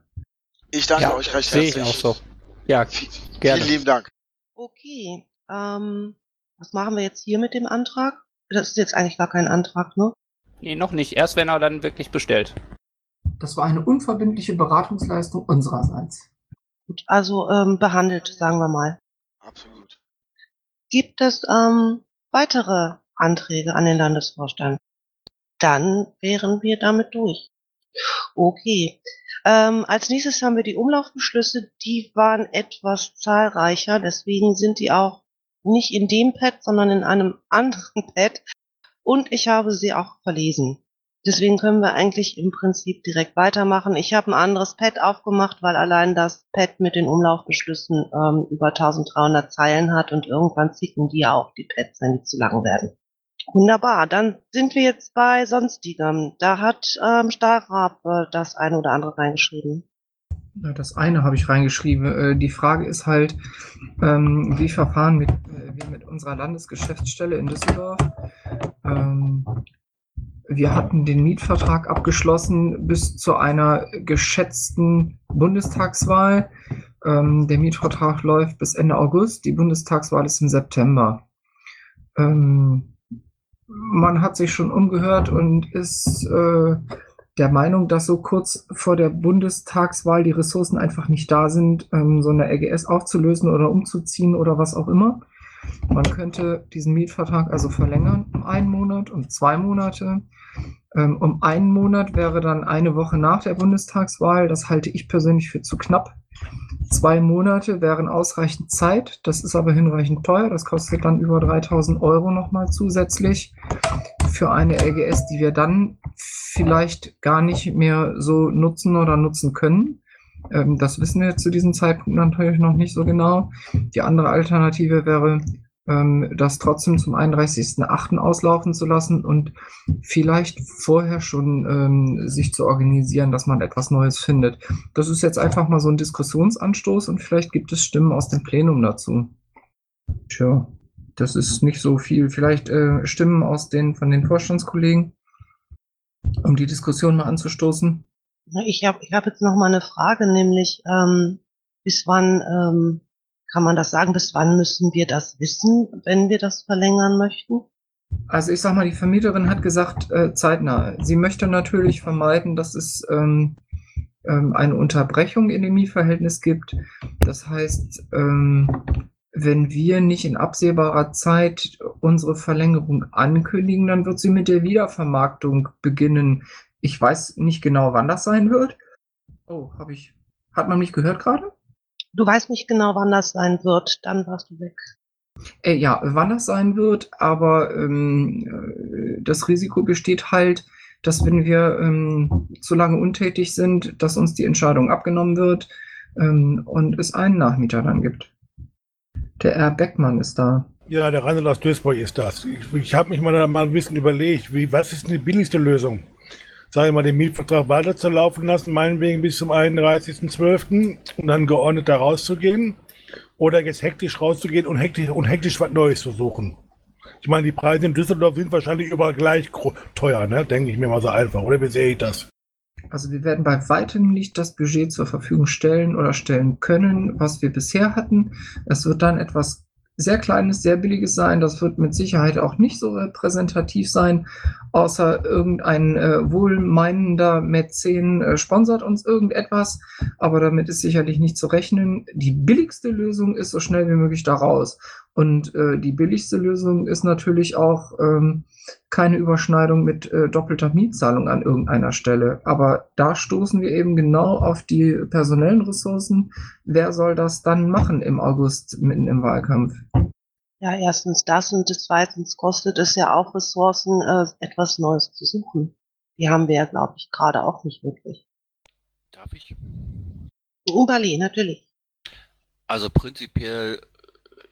Speaker 11: Ich danke
Speaker 2: Ja,
Speaker 11: euch recht
Speaker 2: sehe ich
Speaker 11: herzlich.
Speaker 2: auch so. Ja, [LAUGHS] gerne.
Speaker 11: Vielen lieben Dank.
Speaker 4: Okay, ähm, was machen wir jetzt hier mit dem Antrag? Das ist jetzt eigentlich gar kein Antrag, ne?
Speaker 2: Nee, noch nicht. Erst wenn er dann wirklich bestellt.
Speaker 7: Das war eine unverbindliche Beratungsleistung unsererseits.
Speaker 4: Gut, also ähm, behandelt, sagen wir mal.
Speaker 11: Absolut.
Speaker 4: Gibt es ähm, weitere Anträge an den Landesvorstand? Dann wären wir damit durch. Okay. Ähm, als nächstes haben wir die Umlaufbeschlüsse. Die waren etwas zahlreicher, deswegen sind die auch nicht in dem Pad, sondern in einem [LAUGHS] anderen Pad. Und ich habe sie auch verlesen. Deswegen können wir eigentlich im Prinzip direkt weitermachen. Ich habe ein anderes Pad aufgemacht, weil allein das Pad mit den Umlaufbeschlüssen ähm, über 1300 Zeilen hat und irgendwann zicken die ja auch die Pads, wenn die zu lang werden. Wunderbar, dann sind wir jetzt bei Sonstigem. Da hat ähm, Stahlrab äh, das eine oder andere reingeschrieben.
Speaker 7: Ja, Das eine habe ich reingeschrieben. Äh, Die Frage ist halt, ähm, wie verfahren mit, äh, wir mit unserer Landesgeschäftsstelle in Düsseldorf? Ähm, wir hatten den Mietvertrag abgeschlossen bis zu einer geschätzten Bundestagswahl. Ähm, der Mietvertrag läuft bis Ende August, die Bundestagswahl ist im September. Ähm, man hat sich schon umgehört und ist äh, der Meinung, dass so kurz vor der Bundestagswahl die Ressourcen einfach nicht da sind, ähm, so eine LGS aufzulösen oder umzuziehen oder was auch immer. Man könnte diesen Mietvertrag also verlängern um einen Monat, um zwei Monate. Ähm, um einen Monat wäre dann eine Woche nach der Bundestagswahl. Das halte ich persönlich für zu knapp. Zwei Monate wären ausreichend Zeit. Das ist aber hinreichend teuer. Das kostet dann über 3000 Euro nochmal zusätzlich für eine LGS, die wir dann vielleicht gar nicht mehr so nutzen oder nutzen können. Ähm, das wissen wir zu diesem Zeitpunkt natürlich noch nicht so genau. Die andere Alternative wäre, ähm, das trotzdem zum 31.08. auslaufen zu lassen und vielleicht vorher schon ähm, sich zu organisieren, dass man etwas Neues findet. Das ist jetzt einfach mal so ein Diskussionsanstoß und vielleicht gibt es Stimmen aus dem Plenum dazu. Tja, das ist nicht so viel. Vielleicht äh, Stimmen aus den von den Vorstandskollegen, um die Diskussion mal anzustoßen.
Speaker 4: Ich habe ich hab jetzt noch mal eine Frage, nämlich ähm, bis wann ähm, kann man das sagen? Bis wann müssen wir das wissen, wenn wir das verlängern möchten?
Speaker 7: Also ich sag mal, die Vermieterin hat gesagt, äh, zeitnah. Sie möchte natürlich vermeiden, dass es ähm, ähm, eine Unterbrechung in dem Mietverhältnis gibt. Das heißt, ähm, wenn wir nicht in absehbarer Zeit unsere Verlängerung ankündigen, dann wird sie mit der Wiedervermarktung beginnen. Ich weiß nicht genau, wann das sein wird. Oh, habe ich. Hat man mich gehört gerade?
Speaker 4: Du weißt nicht genau, wann das sein wird, dann warst du weg.
Speaker 7: Äh, ja, wann das sein wird, aber ähm, äh, das Risiko besteht halt, dass wenn wir ähm, zu lange untätig sind, dass uns die Entscheidung abgenommen wird ähm, und es einen Nachmieter dann gibt. Der R. Beckmann ist da.
Speaker 9: Ja, der Randall aus Duisburg ist das. Ich, ich habe mich mal, mal ein bisschen überlegt, wie, was ist die billigste Lösung? Sage ich mal, den Mietvertrag weiterzulaufen lassen, meinetwegen bis zum 31.12. und dann geordnet da rauszugehen oder jetzt hektisch rauszugehen und hektisch, und hektisch was Neues zu suchen. Ich meine, die Preise in Düsseldorf sind wahrscheinlich überall gleich teuer, ne? denke ich mir mal so einfach. Oder wie sehe ich das?
Speaker 7: Also wir werden bei weitem nicht das Budget zur Verfügung stellen oder stellen können, was wir bisher hatten. Es wird dann etwas sehr kleines, sehr billiges sein. Das wird mit Sicherheit auch nicht so repräsentativ sein, außer irgendein äh, wohlmeinender Mäzen äh, sponsert uns irgendetwas. Aber damit ist sicherlich nicht zu rechnen. Die billigste Lösung ist so schnell wie möglich da raus. Und äh, die billigste Lösung ist natürlich auch ähm, keine Überschneidung mit äh, doppelter Mietzahlung an irgendeiner Stelle. Aber da stoßen wir eben genau auf die personellen Ressourcen. Wer soll das dann machen im August mitten im Wahlkampf?
Speaker 4: Ja, erstens das und zweitens kostet es ja auch Ressourcen, äh, etwas Neues zu suchen. Die haben wir ja, glaube ich, gerade auch nicht wirklich.
Speaker 12: Darf ich?
Speaker 4: Ubali, natürlich.
Speaker 12: Also prinzipiell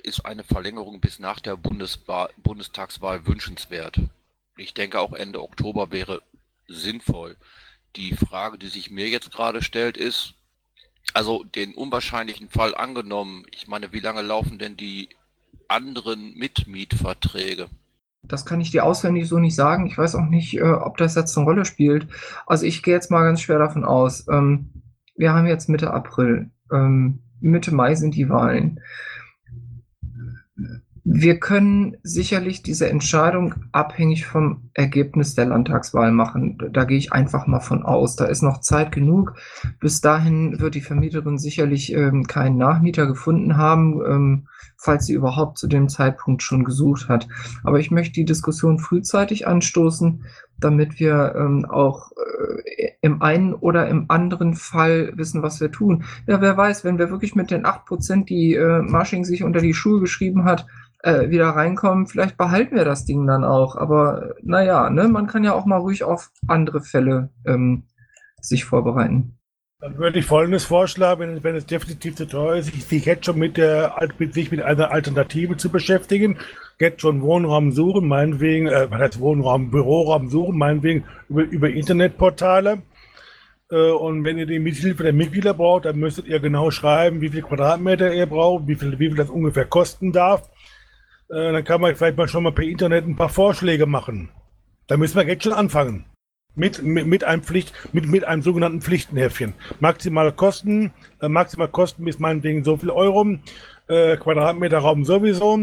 Speaker 12: ist eine Verlängerung bis nach der Bundeswahl, Bundestagswahl wünschenswert. Ich denke auch Ende Oktober wäre sinnvoll. Die Frage, die sich mir jetzt gerade stellt, ist, also den unwahrscheinlichen Fall angenommen, ich meine, wie lange laufen denn die anderen Mitmietverträge?
Speaker 7: Das kann ich dir auswendig so nicht sagen. Ich weiß auch nicht, äh, ob das jetzt eine Rolle spielt. Also ich gehe jetzt mal ganz schwer davon aus. Ähm, wir haben jetzt Mitte April. Ähm, Mitte Mai sind die Wahlen. Wir können sicherlich diese Entscheidung abhängig vom Ergebnis der Landtagswahl machen. Da gehe ich einfach mal von aus. Da ist noch Zeit genug. Bis dahin wird die Vermieterin sicherlich ähm, keinen Nachmieter gefunden haben, ähm, falls sie überhaupt zu dem Zeitpunkt schon gesucht hat. Aber ich möchte die Diskussion frühzeitig anstoßen, damit wir ähm, auch äh, im einen oder im anderen Fall wissen, was wir tun. Ja, wer weiß, wenn wir wirklich mit den acht Prozent, die äh, Marsching sich unter die Schuhe geschrieben hat, äh, wieder reinkommen, vielleicht behalten wir das Ding dann auch. Aber naja, ne, man kann ja auch mal ruhig auf andere Fälle ähm, sich vorbereiten.
Speaker 9: Dann würde ich Folgendes vorschlagen, wenn, es definitiv zu teuer ist, sich, jetzt schon mit der sich mit einer Alternative zu beschäftigen, jetzt schon Wohnraum suchen, meinetwegen, äh, was Wohnraum, Büroraum suchen, meinetwegen über, über Internetportale. Äh, und wenn ihr die Mithilfe der Mitglieder braucht, dann müsstet ihr genau schreiben, wie viel Quadratmeter ihr braucht, wie viel, wie viel das ungefähr kosten darf. Äh, dann kann man vielleicht mal schon mal per Internet ein paar Vorschläge machen. Da müssen wir jetzt schon anfangen. Mit, mit, mit einem Pflicht, mit, mit einem sogenannten Pflichtenhäffchen. Maximale Kosten, äh, maximal Kosten bis meinetwegen so viel Euro, äh, Quadratmeter Raum sowieso,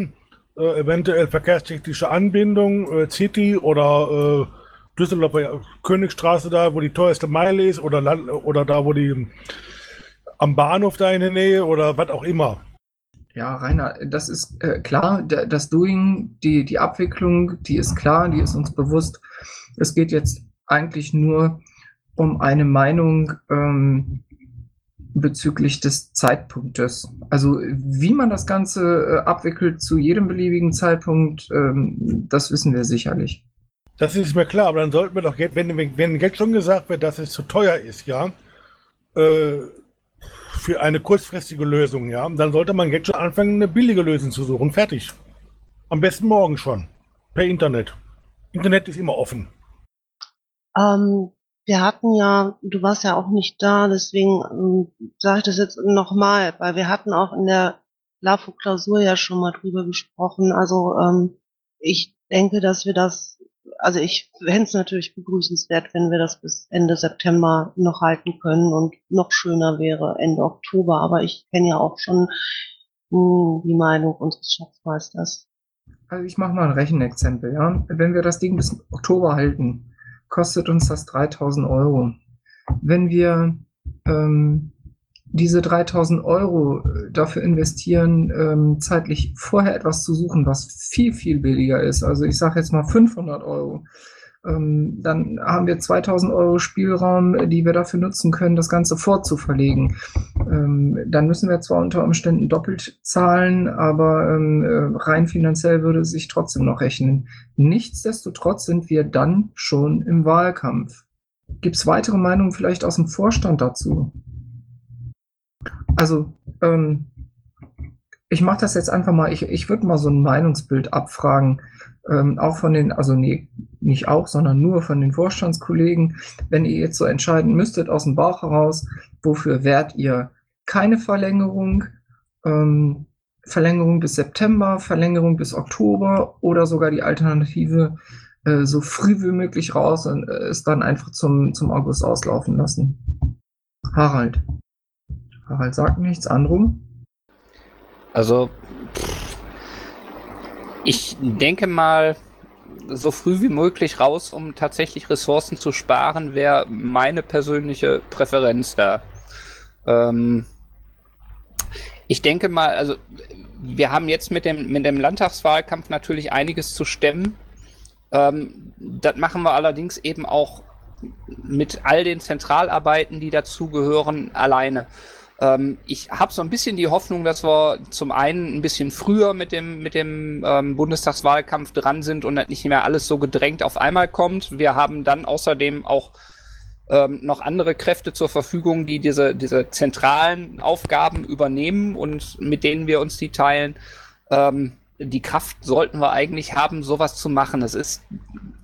Speaker 9: äh, eventuell verkehrstechnische Anbindung, äh, City oder äh, Düsseldorfer Königstraße da, wo die teuerste Meile ist, oder, Land, oder da, wo die am Bahnhof da in der Nähe oder was auch immer.
Speaker 7: Ja, Rainer, das ist äh, klar, das Doing, die, die Abwicklung, die ist klar, die ist uns bewusst. Es geht jetzt eigentlich nur um eine Meinung ähm, bezüglich des Zeitpunktes. Also wie man das Ganze äh, abwickelt zu jedem beliebigen Zeitpunkt, ähm, das wissen wir sicherlich.
Speaker 9: Das ist mir klar, aber dann sollten wir doch, wenn, wenn jetzt schon gesagt wird, dass es zu teuer ist, ja, äh, für eine kurzfristige Lösung, ja, dann sollte man jetzt schon anfangen, eine billige Lösung zu suchen. Fertig. Am besten morgen schon. Per Internet. Internet ist immer offen.
Speaker 4: Ähm, wir hatten ja, du warst ja auch nicht da, deswegen ähm, sage ich das jetzt nochmal, weil wir hatten auch in der LAFO-Klausur ja schon mal drüber gesprochen. Also ähm, ich denke, dass wir das, also ich fände es natürlich begrüßenswert, wenn wir das bis Ende September noch halten können und noch schöner wäre Ende Oktober. Aber ich kenne ja auch schon mh, hm, die Meinung unseres Schatzmeisters.
Speaker 7: Also ich mache mal ein Rechenexempel. Ja? Wenn wir das Ding bis Oktober halten, kostet uns das 3000 Euro. Wenn wir ähm, diese 3000 Euro äh, dafür investieren, ähm, zeitlich vorher etwas zu suchen, was viel, viel billiger ist, also ich sage jetzt mal 500 Euro, dann haben wir 2000 Euro Spielraum, die wir dafür nutzen können, das Ganze vorzuverlegen. Ähm, dann müssen wir zwar unter Umständen doppelt zahlen, aber ähm, äh, rein finanziell würde es sich trotzdem noch rechnen. Nichtsdestotrotz sind wir dann schon im Wahlkampf. Gibt es weitere Meinungen vielleicht aus dem Vorstand dazu? Also, ähm, ich mache das jetzt einfach mal, ich, ich würde mal so ein Meinungsbild abfragen, ähm, auch von den, also nee, nicht auch, sondern nur von den Vorstandskollegen, wenn ihr jetzt so entscheiden müsstet aus dem Bauch heraus, wofür wärt ihr keine Verlängerung, ähm, Verlängerung bis September, Verlängerung bis Oktober oder sogar die Alternative äh, so früh wie möglich raus und äh, es dann einfach zum, zum August auslaufen lassen. Harald. Harald sagt nichts, Andrum.
Speaker 2: Also, ich denke mal, so früh wie möglich raus, um tatsächlich Ressourcen zu sparen, wäre meine persönliche Präferenz da. Ähm, ich denke mal, also wir haben jetzt mit dem, mit dem Landtagswahlkampf natürlich einiges zu stemmen. Ähm, das machen wir allerdings eben auch mit all den Zentralarbeiten, die dazugehören, alleine. Ähm, ich habe so ein bisschen die Hoffnung, dass wir zum einen ein bisschen früher mit dem, mit dem ähm, Bundestagswahlkampf dran sind und nicht mehr alles so gedrängt auf einmal kommt. Wir haben dann außerdem auch ähm, noch andere Kräfte zur Verfügung, die diese, diese zentralen Aufgaben übernehmen und mit denen wir uns die teilen. Ähm, die Kraft sollten wir eigentlich haben, sowas zu machen. Es ist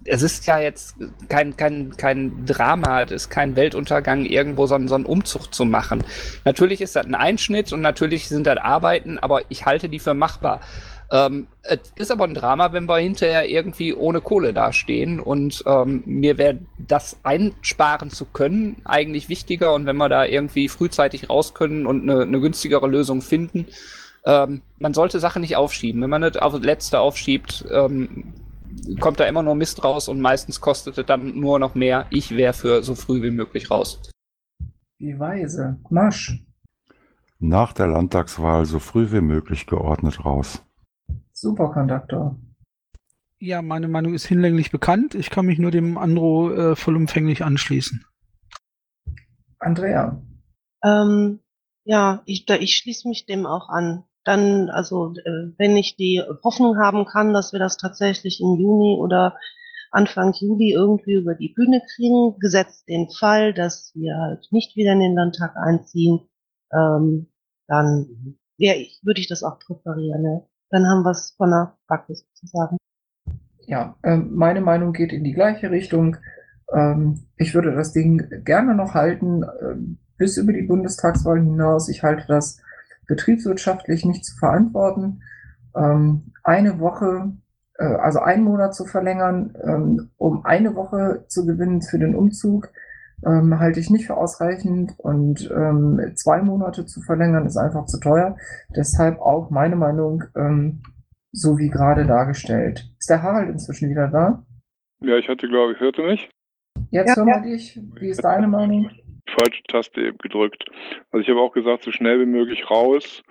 Speaker 2: es ist ja jetzt kein, kein, kein Drama, es ist kein Weltuntergang, irgendwo so, einen, so einen Umzug zu machen. Natürlich ist das ein Einschnitt und natürlich sind das Arbeiten, aber ich halte die für machbar. Ähm, es ist aber ein Drama, wenn wir hinterher irgendwie ohne Kohle dastehen und ähm, mir wäre das einsparen zu können eigentlich wichtiger und wenn wir da irgendwie frühzeitig raus können und eine, eine günstigere Lösung finden, ähm, man sollte Sachen nicht aufschieben. Wenn man das auf Letzte aufschiebt, ähm, kommt da immer nur Mist raus und meistens kostet es dann nur noch mehr. Ich wäre für so früh wie möglich raus.
Speaker 7: Wie weise. Marsch.
Speaker 5: Nach der Landtagswahl so früh wie möglich geordnet raus.
Speaker 7: Superkonduktor.
Speaker 6: Ja, meine Meinung ist hinlänglich bekannt. Ich kann mich nur dem Andro äh, vollumfänglich anschließen.
Speaker 7: Andrea.
Speaker 4: Ähm, ja, ich, ich schließe mich dem auch an dann, also äh, wenn ich die Hoffnung haben kann, dass wir das tatsächlich im Juni oder Anfang Juli irgendwie über die Bühne kriegen, gesetzt den Fall, dass wir halt nicht wieder in den Landtag einziehen, ähm, dann ja, ich, würde ich das auch präferieren. Ne? Dann haben wir es von der Backe sozusagen.
Speaker 7: Ja, ähm, meine Meinung geht in die gleiche Richtung. Ähm, ich würde das Ding gerne noch halten äh, bis über die Bundestagswahl hinaus. Ich halte das betriebswirtschaftlich nicht zu verantworten. Ähm, eine Woche äh, also einen Monat zu verlängern, ähm, um eine Woche zu gewinnen für den Umzug, ähm, halte ich nicht für ausreichend und ähm, zwei Monate zu verlängern ist einfach zu teuer. Deshalb auch meine Meinung, ähm, so wie gerade dargestellt. Ist der Harald inzwischen wieder da?
Speaker 3: Ja, ich hatte, glaube ich, hörte mich.
Speaker 7: Jetzt hören wir dich. Wie ist deine Meinung?
Speaker 3: Falsche Taste eben gedrückt. Also ich habe auch gesagt, so schnell wie möglich raus.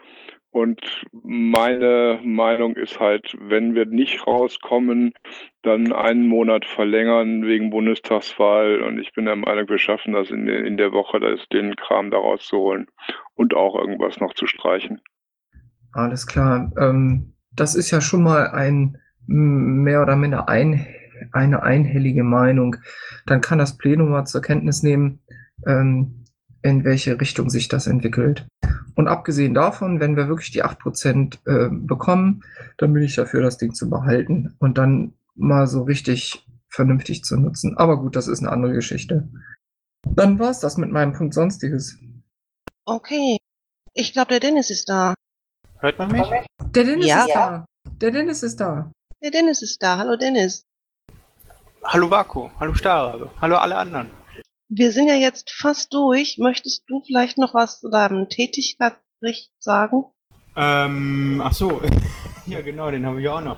Speaker 3: Und meine Meinung ist halt, wenn wir nicht rauskommen, dann einen Monat verlängern wegen Bundestagswahl. Und ich bin der Meinung, wir schaffen das in, der- in der Woche, das, den Kram da rauszuholen und auch irgendwas noch zu streichen.
Speaker 7: Alles klar. Ähm, das ist ja schon mal ein mehr oder minder ein, eine einhellige Meinung. Dann kann das Plenum mal zur Kenntnis nehmen, ähm, in welche Richtung sich das entwickelt. Und abgesehen davon, wenn wir wirklich die 8% äh, bekommen, dann bin ich dafür, das Ding zu behalten und dann mal so richtig vernünftig zu nutzen. Aber gut, das ist eine andere Geschichte. Dann war's das mit meinem Punkt Sonstiges.
Speaker 4: Okay. Ich glaube, der Dennis ist da.
Speaker 13: Hört man mich?
Speaker 7: Der Dennis
Speaker 4: Ja.
Speaker 7: ist da. Der Dennis ist da.
Speaker 4: Der Dennis ist da. Hallo Dennis.
Speaker 13: Hallo Vaku, hallo Starrabe, hallo alle anderen.
Speaker 4: Wir sind ja jetzt fast durch. Möchtest du vielleicht noch was zu deinem Tätigkeitsbericht sagen?
Speaker 13: Ähm, ach so, [LAUGHS] ja genau, den habe ich auch noch.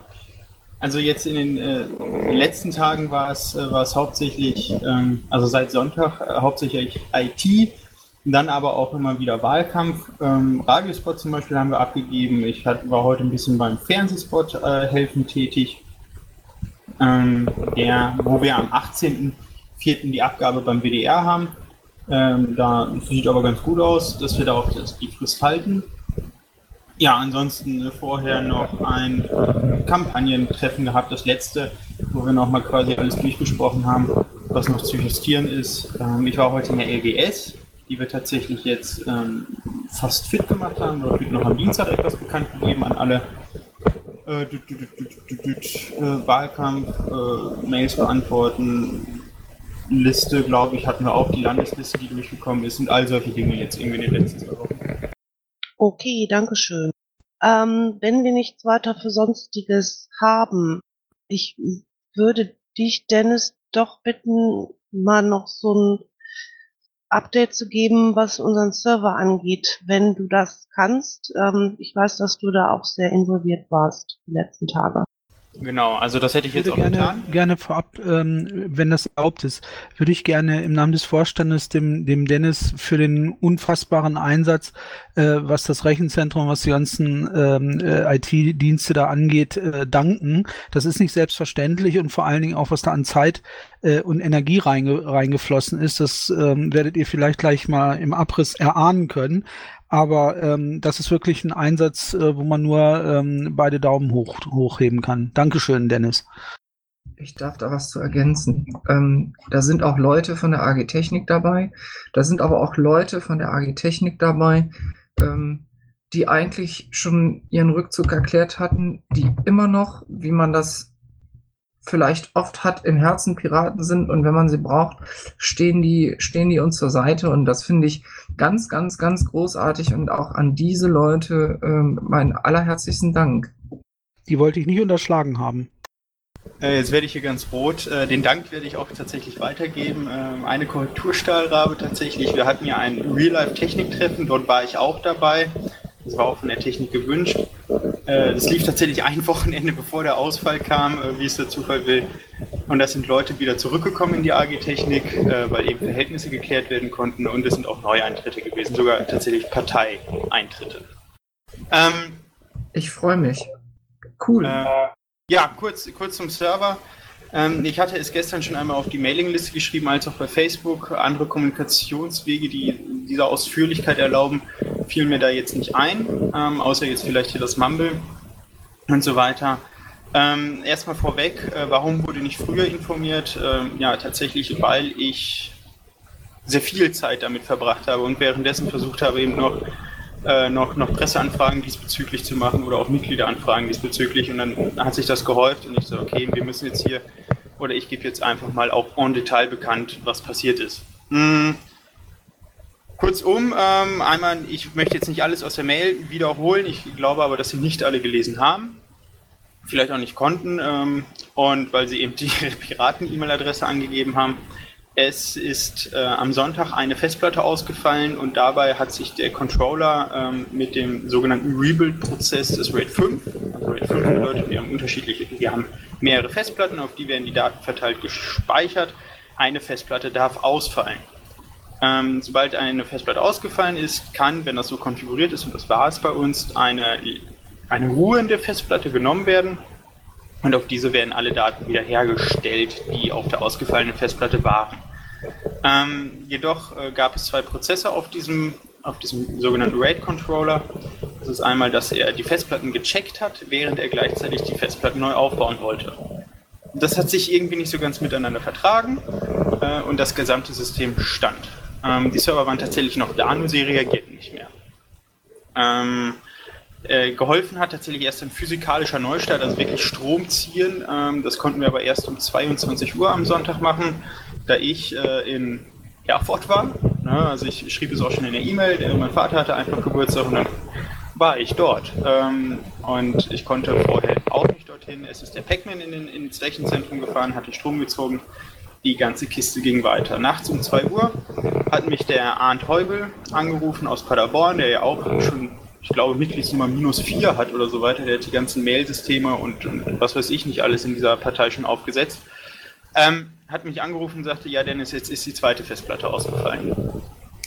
Speaker 13: Also jetzt in den äh, letzten Tagen war es, äh, hauptsächlich, ähm, also seit Sonntag äh, hauptsächlich IT, dann aber auch immer wieder Wahlkampf. Ähm, Radiospot zum Beispiel haben wir abgegeben. Ich hat, war heute ein bisschen beim Fernsehspot äh, helfen tätig, ähm, der, wo wir am 18.04. die Abgabe beim WDR haben. Ähm, da sieht aber ganz gut aus, dass wir da auch das, die Frist halten. Ja, ansonsten äh, vorher noch ein Kampagnentreffen gehabt, das letzte, wo wir nochmal quasi alles durchgesprochen haben, was noch zu justieren ist. Ähm, ich war heute in der LGS, die wir tatsächlich jetzt ähm, fast fit gemacht haben. Dort wird noch am Dienstag etwas bekannt gegeben an alle. Äh, düt, äh, beantworten, Liste, glaube ich, hatten wir auch die Landesliste, die durchgekommen ist und all solche Dinge jetzt irgendwie in den letzten zwei Wochen.
Speaker 4: Okay, danke schön. Ähm, wenn wir nichts weiter für Sonstiges haben, ich würde dich, Dennis, doch bitten, mal noch so ein Update zu geben, was unseren Server angeht, wenn du das kannst. Ähm, ich weiß, dass du da auch sehr involviert warst die letzten Tage.
Speaker 13: Genau, also das hätte ich
Speaker 6: Ich
Speaker 13: jetzt auch
Speaker 6: gerne,
Speaker 13: getan.
Speaker 6: gerne vorab, ähm, wenn das erlaubt ist, würde ich gerne im Namen des Vorstandes dem, dem Dennis für den unfassbaren Einsatz, äh, was das Rechenzentrum, was die ganzen ähm, äh, IT-Dienste da angeht, äh, danken. Das ist nicht selbstverständlich und vor allen Dingen auch, was da an Zeit äh, und Energie reinge reingeflossen ist. Das ähm, werdet ihr vielleicht gleich mal im Abriss erahnen können. Aber ähm, das ist wirklich ein Einsatz, äh, wo man nur ähm, beide Daumen hoch, hochheben kann. Dankeschön, Dennis.
Speaker 7: Ich darf da was zu ergänzen. Ähm, da sind auch Leute von der AG Technik dabei. Da sind aber auch Leute von der AG Technik dabei, ähm, die eigentlich schon ihren Rückzug erklärt hatten, die immer noch, wie man das vielleicht oft hat, im Herzen Piraten sind und wenn man sie braucht, stehen die, stehen die uns zur Seite und das finde ich ganz, ganz, ganz großartig und auch an diese Leute ähm, meinen allerherzlichsten Dank.
Speaker 6: Die wollte ich nicht unterschlagen haben.
Speaker 13: Äh, jetzt werde ich hier ganz rot. Äh, den Dank werde ich auch tatsächlich weitergeben. Ähm, eine Korrekturstahlrabe tatsächlich. Wir hatten ja ein Real-Life-Technik-Treffen, dort war ich auch dabei. Das war auch von der Technik gewünscht. Äh, das lief tatsächlich ein [LAUGHS] Wochenende, bevor der Ausfall kam, äh, wie es der Zufall will. Und da sind Leute wieder zurückgekommen in die AG Technik, äh, weil eben Verhältnisse geklärt werden konnten. Und es sind auch Neueintritte gewesen, sogar tatsächlich Parteieintritte. Ähm,
Speaker 7: Ich freue mich. Cool.
Speaker 13: ja, kurz, kurz zum Server. Ähm, ich hatte es gestern schon einmal auf die Mailingliste geschrieben, als auch bei Facebook. Andere Kommunikationswege, die dieser Ausführlichkeit erlauben, fielen mir da jetzt nicht ein, ähm, außer jetzt vielleicht hier das Mumble und so weiter. Ähm, erstmal vorweg, äh, warum wurde nicht früher informiert? Ähm, ja, tatsächlich, weil ich sehr viel Zeit damit verbracht habe und währenddessen versucht habe, eben noch äh, noch, noch Presseanfragen diesbezüglich zu machen oder auch Mitgliederanfragen diesbezüglich. Und dann hat sich das gehäuft und ich so, okay, wir müssen jetzt hier, oder ich gebe jetzt einfach mal auch en Detail bekannt, was passiert ist. Mm. Kurzum, ähm, einmal, ich möchte jetzt nicht alles aus der Mail wiederholen, ich glaube aber, dass Sie nicht alle gelesen haben. vielleicht auch nicht konnten ähm, und weil sie eben die [LAUGHS] Piraten-E-Mail-Adresse angegeben haben. Es ist äh, am Sonntag eine Festplatte ausgefallen und dabei hat sich der Controller ähm, mit dem sogenannten Rebuild-Prozess des RAID 5, also RAID 5 bedeutet, wir haben unterschiedliche, wir haben mehrere Festplatten, auf die werden die Daten verteilt gespeichert. Eine Festplatte darf ausfallen. Ähm, sobald eine Festplatte ausgefallen ist, kann, wenn das so konfiguriert ist, und das war es bei uns, eine, eine ruhende Festplatte genommen werden und auf diese werden alle Daten wiederhergestellt, die auf der ausgefallenen Festplatte waren. Ähm, jedoch äh, gab es zwei Prozesse auf diesem, auf diesem sogenannten RAID-Controller. Das ist einmal, dass er die Festplatten gecheckt hat, während er gleichzeitig die Festplatten neu aufbauen wollte. Das hat sich irgendwie nicht so ganz miteinander vertragen äh, und das gesamte System stand. Ähm, die Server waren tatsächlich noch da, nur sie reagierten nicht mehr. Ähm, äh, geholfen hat tatsächlich erst ein physikalischer Neustart, also wirklich Strom ziehen. Ähm, das konnten wir aber erst um 22 Uhr am Sonntag machen, da ich äh, in Erfurt war. Ne? Also ich schrieb es auch schon in der E-Mail, mein Vater hatte einfach Geburtstag und dann war ich dort. Ähm, und ich konnte vorher auch nicht dorthin. Es ist der Pac-Man in, in, ins Rechenzentrum gefahren, hat den Strom gezogen. Die ganze Kiste ging weiter. Nachts um 2 Uhr hat mich der Arndt Heubel angerufen aus Paderborn, der ja auch schon ich glaube, Mitgliedsnummer minus 4 hat oder so weiter. Der hat die ganzen Mailsysteme und, und was weiß ich nicht alles in dieser Partei schon aufgesetzt. Ähm, hat mich angerufen und sagte, ja Dennis, jetzt ist die zweite Festplatte ausgefallen.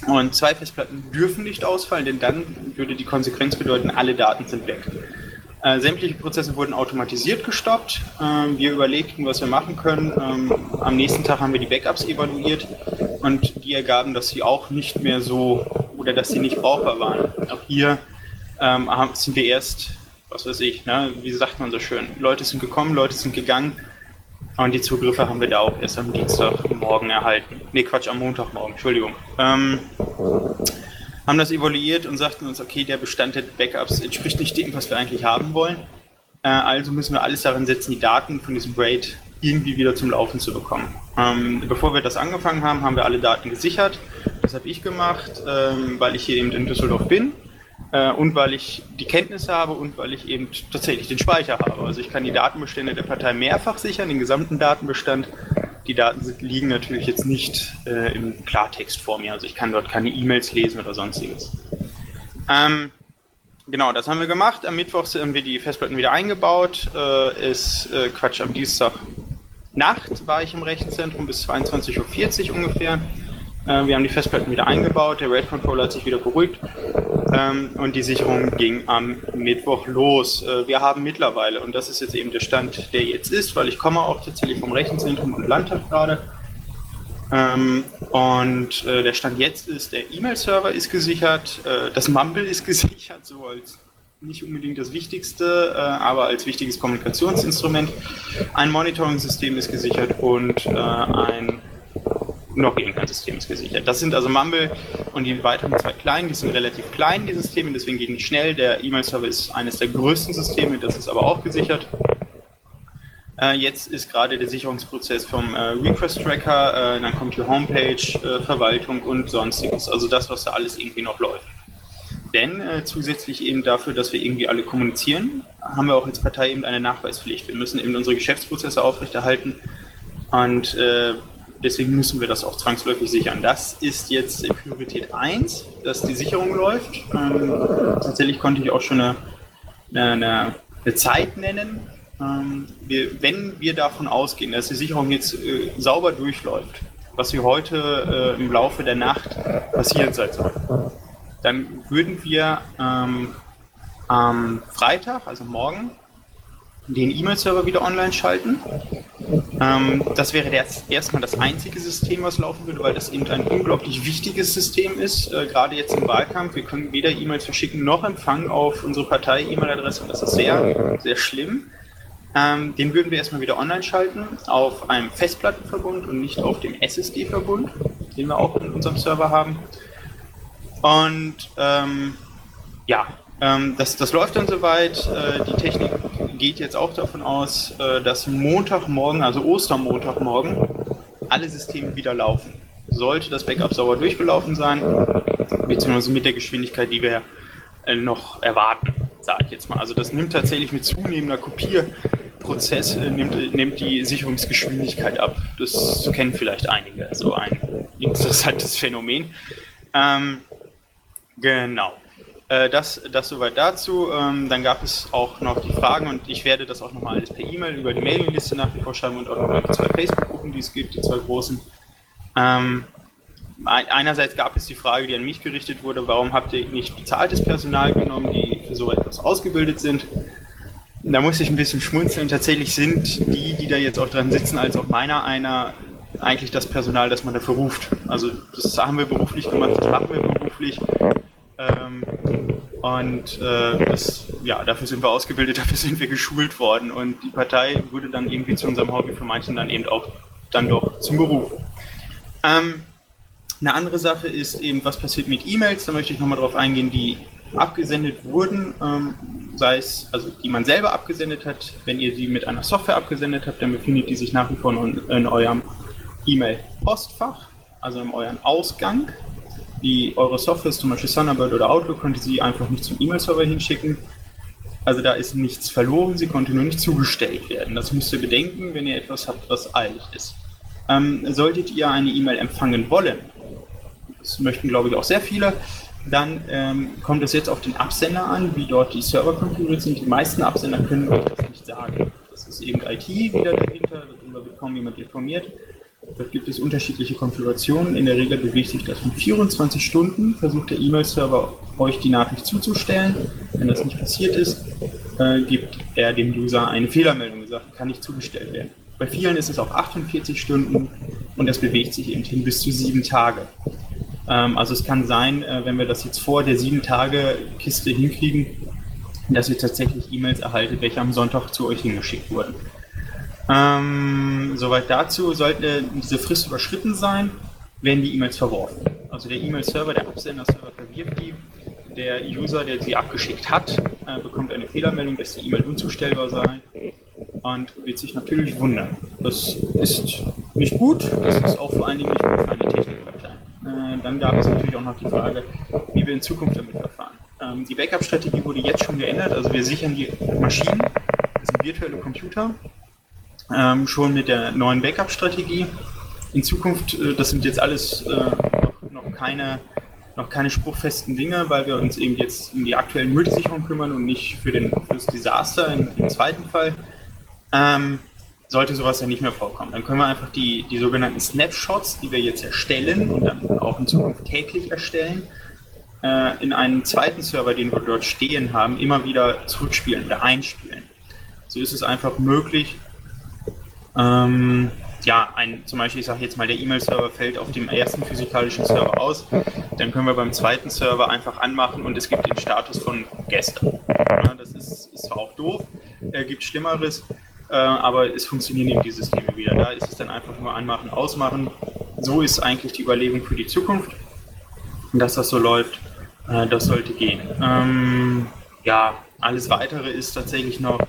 Speaker 13: Und zwei Festplatten dürfen nicht ausfallen, denn dann würde die Konsequenz bedeuten, alle Daten sind weg. Äh, sämtliche Prozesse wurden automatisiert gestoppt. Ähm, wir überlegten, was wir machen können. Ähm, am nächsten Tag haben wir die Backups evaluiert und die ergaben, dass sie auch nicht mehr so oder dass sie nicht brauchbar waren. Auch hier ähm, sind wir erst, was weiß ich, ne, wie sagt man so schön, Leute sind gekommen, Leute sind gegangen und die Zugriffe haben wir da auch erst am Dienstagmorgen erhalten. Ne, Quatsch, am Montagmorgen, Entschuldigung. Haben das evaluiert und sagten uns, okay, der Bestand der Backups entspricht nicht dem, was wir eigentlich haben wollen. Äh, also müssen wir alles daran setzen, die Daten von diesem RAID irgendwie wieder zum Laufen zu bekommen. Ähm, bevor wir das angefangen haben, haben wir alle Daten gesichert. Das habe ich gemacht, ähm, weil ich hier eben in Düsseldorf bin äh, und weil ich die Kenntnisse habe und weil ich eben tatsächlich den Speicher habe. Also ich kann die Datenbestände der Partei mehrfach sichern, den gesamten Datenbestand. Die Daten liegen natürlich jetzt nicht äh, im Klartext vor mir, also ich kann dort keine E-Mails lesen oder sonstiges. Ähm, genau, das haben wir gemacht. Am Mittwoch haben wir die Festplatten wieder eingebaut. Äh, ist äh, Quatsch, am Dienstag Nacht war ich im Rechenzentrum bis 22.40 Uhr ungefähr. Äh, wir haben die Festplatten wieder eingebaut, der RAID Controller hat sich wieder beruhigt ähm, und die Sicherung ging am Mittwoch los. Äh, wir haben mittlerweile, und das ist jetzt eben der Stand, der jetzt ist, weil ich komme auch tatsächlich vom Rechenzentrum und Landtag gerade. Ähm, und äh, der Stand jetzt ist, der E-Mail-Server ist gesichert, äh, das Mumble ist [LAUGHS] gesichert, so als nicht unbedingt das Wichtigste, äh, aber als wichtiges Kommunikationsinstrument. Ein Monitoring-System ist gesichert und äh, ein noch irgendein System ist gesichert. Das sind also Mumble und die weiteren zwei kleinen, die sind relativ klein, die Systeme, deswegen gehen die schnell. Der E-Mail-Server ist eines der größten Systeme, das ist aber auch gesichert. Äh, jetzt ist gerade der Sicherungsprozess vom äh, Request-Tracker, äh, dann kommt die Homepage, äh, Verwaltung und sonstiges, also das, was da alles irgendwie noch läuft. Denn äh, zusätzlich eben dafür, dass wir irgendwie alle kommunizieren, haben wir auch als Partei eben eine Nachweispflicht. Wir müssen eben unsere Geschäftsprozesse aufrechterhalten und äh, Deswegen müssen wir das auch zwangsläufig sichern. Das ist jetzt Priorität 1, dass die Sicherung läuft. Ähm, tatsächlich konnte ich auch schon eine, eine, eine Zeit nennen. Ähm, wir, wenn wir davon ausgehen, dass die Sicherung jetzt äh, sauber durchläuft, was hier heute äh, im Laufe der Nacht passiert sein soll, dann würden wir ähm, am Freitag, also morgen, den E-Mail-Server wieder online schalten. Ähm, das wäre erstmal das einzige System, was laufen würde, weil das eben ein unglaublich wichtiges System ist, äh, gerade jetzt im Wahlkampf. Wir können weder E-Mails verschicken noch empfangen auf unsere Partei-E-Mail-Adresse das ist sehr, sehr schlimm. Ähm, den würden wir erstmal wieder online schalten auf einem Festplattenverbund und nicht auf dem SSD-Verbund, den wir auch in unserem Server haben. Und ähm, ja, ähm, das, das läuft dann soweit. Äh, die Technik geht jetzt auch davon aus, äh, dass Montagmorgen, also Ostermontagmorgen, alle Systeme wieder laufen. Sollte das Backup sauber durchgelaufen sein, beziehungsweise mit der Geschwindigkeit, die wir äh, noch erwarten. sage ich jetzt mal. Also das nimmt tatsächlich mit zunehmender Kopierprozess, äh, nimmt, äh, nimmt die Sicherungsgeschwindigkeit ab. Das kennen vielleicht einige, so ein interessantes Phänomen. Ähm, genau. Äh, das, das soweit dazu. Ähm, dann gab es auch noch die Fragen und ich werde das auch nochmal alles per E-Mail über die Mailingliste nach wie vor schreiben und auch nochmal die zwei Facebook-Gruppen, die es gibt, die zwei großen. Ähm, einerseits gab es die Frage, die an mich gerichtet wurde, warum habt ihr nicht bezahltes Personal genommen, die für so etwas ausgebildet sind? Da muss ich ein bisschen schmunzeln. Tatsächlich sind die, die da jetzt auch dran sitzen, als auch meiner einer, eigentlich das Personal, das man dafür ruft. Also das haben wir beruflich gemacht, das machen wir beruflich. Und äh, das, ja, dafür sind wir ausgebildet, [LAUGHS] dafür sind wir geschult worden. Und die Partei wurde dann irgendwie zu unserem Hobby, für manchen dann eben auch dann doch zum Beruf. Ähm, eine andere Sache ist eben, was passiert mit E-Mails. Da möchte ich nochmal drauf eingehen, die abgesendet wurden, ähm, sei es, also die man selber abgesendet hat. Wenn ihr sie mit einer Software abgesendet habt, dann befindet die sich nach wie vor in, in eurem E-Mail-Postfach, also in eurem Ausgang. Die, eure Software, zum Beispiel Thunderbird oder Outlook, konnte sie einfach nicht zum E-Mail-Server hinschicken. Also da ist nichts verloren, sie konnte nur nicht zugestellt werden. Das müsst ihr bedenken, wenn ihr etwas habt, was eilig ist. Ähm, solltet ihr eine E-Mail empfangen wollen, das möchten, glaube ich, auch sehr viele. Dann ähm, kommt es jetzt auf den Absender an, wie dort die Server konfiguriert sind. Die meisten Absender können euch das nicht sagen. Das ist eben IT wieder dahinter, darüber wird kaum jemand informiert. Dort gibt es unterschiedliche Konfigurationen. In der Regel bewegt sich das in 24 Stunden, versucht der E-Mail-Server euch die Nachricht zuzustellen. Wenn das nicht passiert ist, äh, gibt er dem User eine Fehlermeldung sagt, kann nicht zugestellt werden. Bei vielen ist es auch 48 Stunden und das bewegt sich eben hin bis zu sieben Tage. Ähm, also es kann sein, äh, wenn wir das jetzt vor der sieben Tage Kiste hinkriegen, dass ihr tatsächlich E-Mails erhaltet, welche am Sonntag zu euch hingeschickt wurden. Ähm, soweit dazu, sollte diese Frist überschritten sein, werden die E-Mails verworfen. Also der E-Mail-Server, der Absender-Server verwirft die. Der User, der sie abgeschickt hat, äh, bekommt eine Fehlermeldung, dass die E-Mail unzustellbar sei und wird sich natürlich wundern. Das ist nicht gut, das ist auch vor allen Dingen nicht gut für eine Technikpartei. Äh, dann gab es natürlich auch noch die Frage, wie wir in Zukunft damit verfahren. Ähm, die Backup-Strategie wurde jetzt schon geändert, also wir sichern die Maschinen, das sind virtuelle Computer, ähm, schon mit der neuen Backup-Strategie. In Zukunft, äh, das sind jetzt alles äh, noch, noch, keine, noch keine spruchfesten Dinge, weil wir uns eben jetzt um die aktuellen Multisicherung kümmern und nicht für, den, für das Desaster im, im zweiten Fall. Ähm, sollte sowas ja nicht mehr vorkommen. Dann können wir einfach die, die sogenannten Snapshots, die wir jetzt erstellen und dann auch in Zukunft täglich erstellen, äh, in einen zweiten Server, den wir dort stehen haben, immer wieder zurückspielen oder einspielen. So ist es einfach möglich, ähm, ja, ein, zum Beispiel, ich sage jetzt mal, der E-Mail-Server fällt auf dem ersten physikalischen Server aus, dann können wir beim zweiten Server einfach anmachen und es gibt den Status von gestern. Ja, das ist, ist zwar auch doof, äh, gibt Schlimmeres, äh, aber es funktionieren eben die Systeme wieder. Da ist es dann einfach nur anmachen, ausmachen. So ist eigentlich die Überlegung für die Zukunft. Dass das so läuft, äh, das sollte gehen. Ähm, ja, alles weitere ist tatsächlich noch,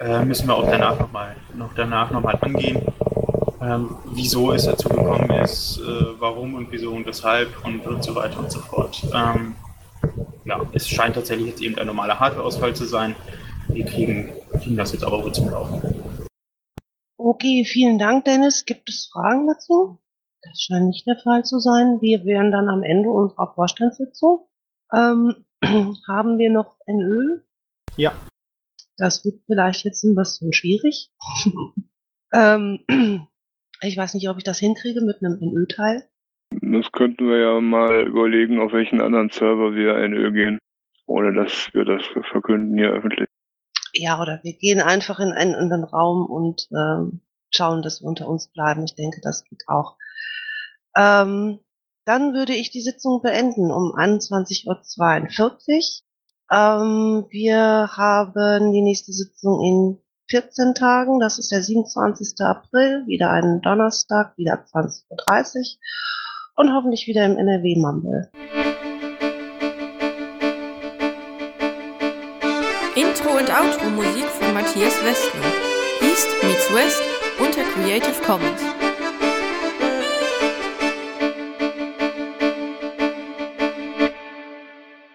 Speaker 13: äh, müssen wir auch danach nochmal noch danach noch mal angehen. Ähm, wieso es dazu gekommen ist, äh, warum und wieso und weshalb und, und so weiter und so fort. Ähm, ja, es scheint tatsächlich jetzt eben ein normaler Hardwareausfall zu sein wir kriegen, kriegen das jetzt aber wohl zum Laufen.
Speaker 4: Okay, vielen Dank, Dennis. Gibt es Fragen dazu? Das scheint nicht der Fall zu sein. Wir wären dann am Ende unserer Vorstandssitzung. Ähm, [CLEARS THROAT] haben wir noch NÖ?
Speaker 13: Ja.
Speaker 4: Das wird vielleicht jetzt ein bisschen schwierig. [LAUGHS] ähm, ich weiß nicht, ob ich das hinkriege mit einem NÖ-Teil.
Speaker 3: Das könnten wir ja mal überlegen, auf welchen anderen Server wir NÖ gehen, ohne dass wir das verkünden hier öffentlich
Speaker 4: ja, oder wir gehen einfach in einen anderen Raum und ähm, schauen, dass wir unter uns bleiben. Ich denke, das geht auch. Ähm, dann würde ich die Sitzung beenden um 21.42 Uhr. Ähm, wir haben die nächste Sitzung in 14 Tagen. Das ist der 27. April, wieder einen Donnerstag, wieder 20.30 Uhr und hoffentlich wieder im NRW-Mumble.
Speaker 14: Intro und Outro Musik von Matthias Westner. East meets West unter Creative Commons.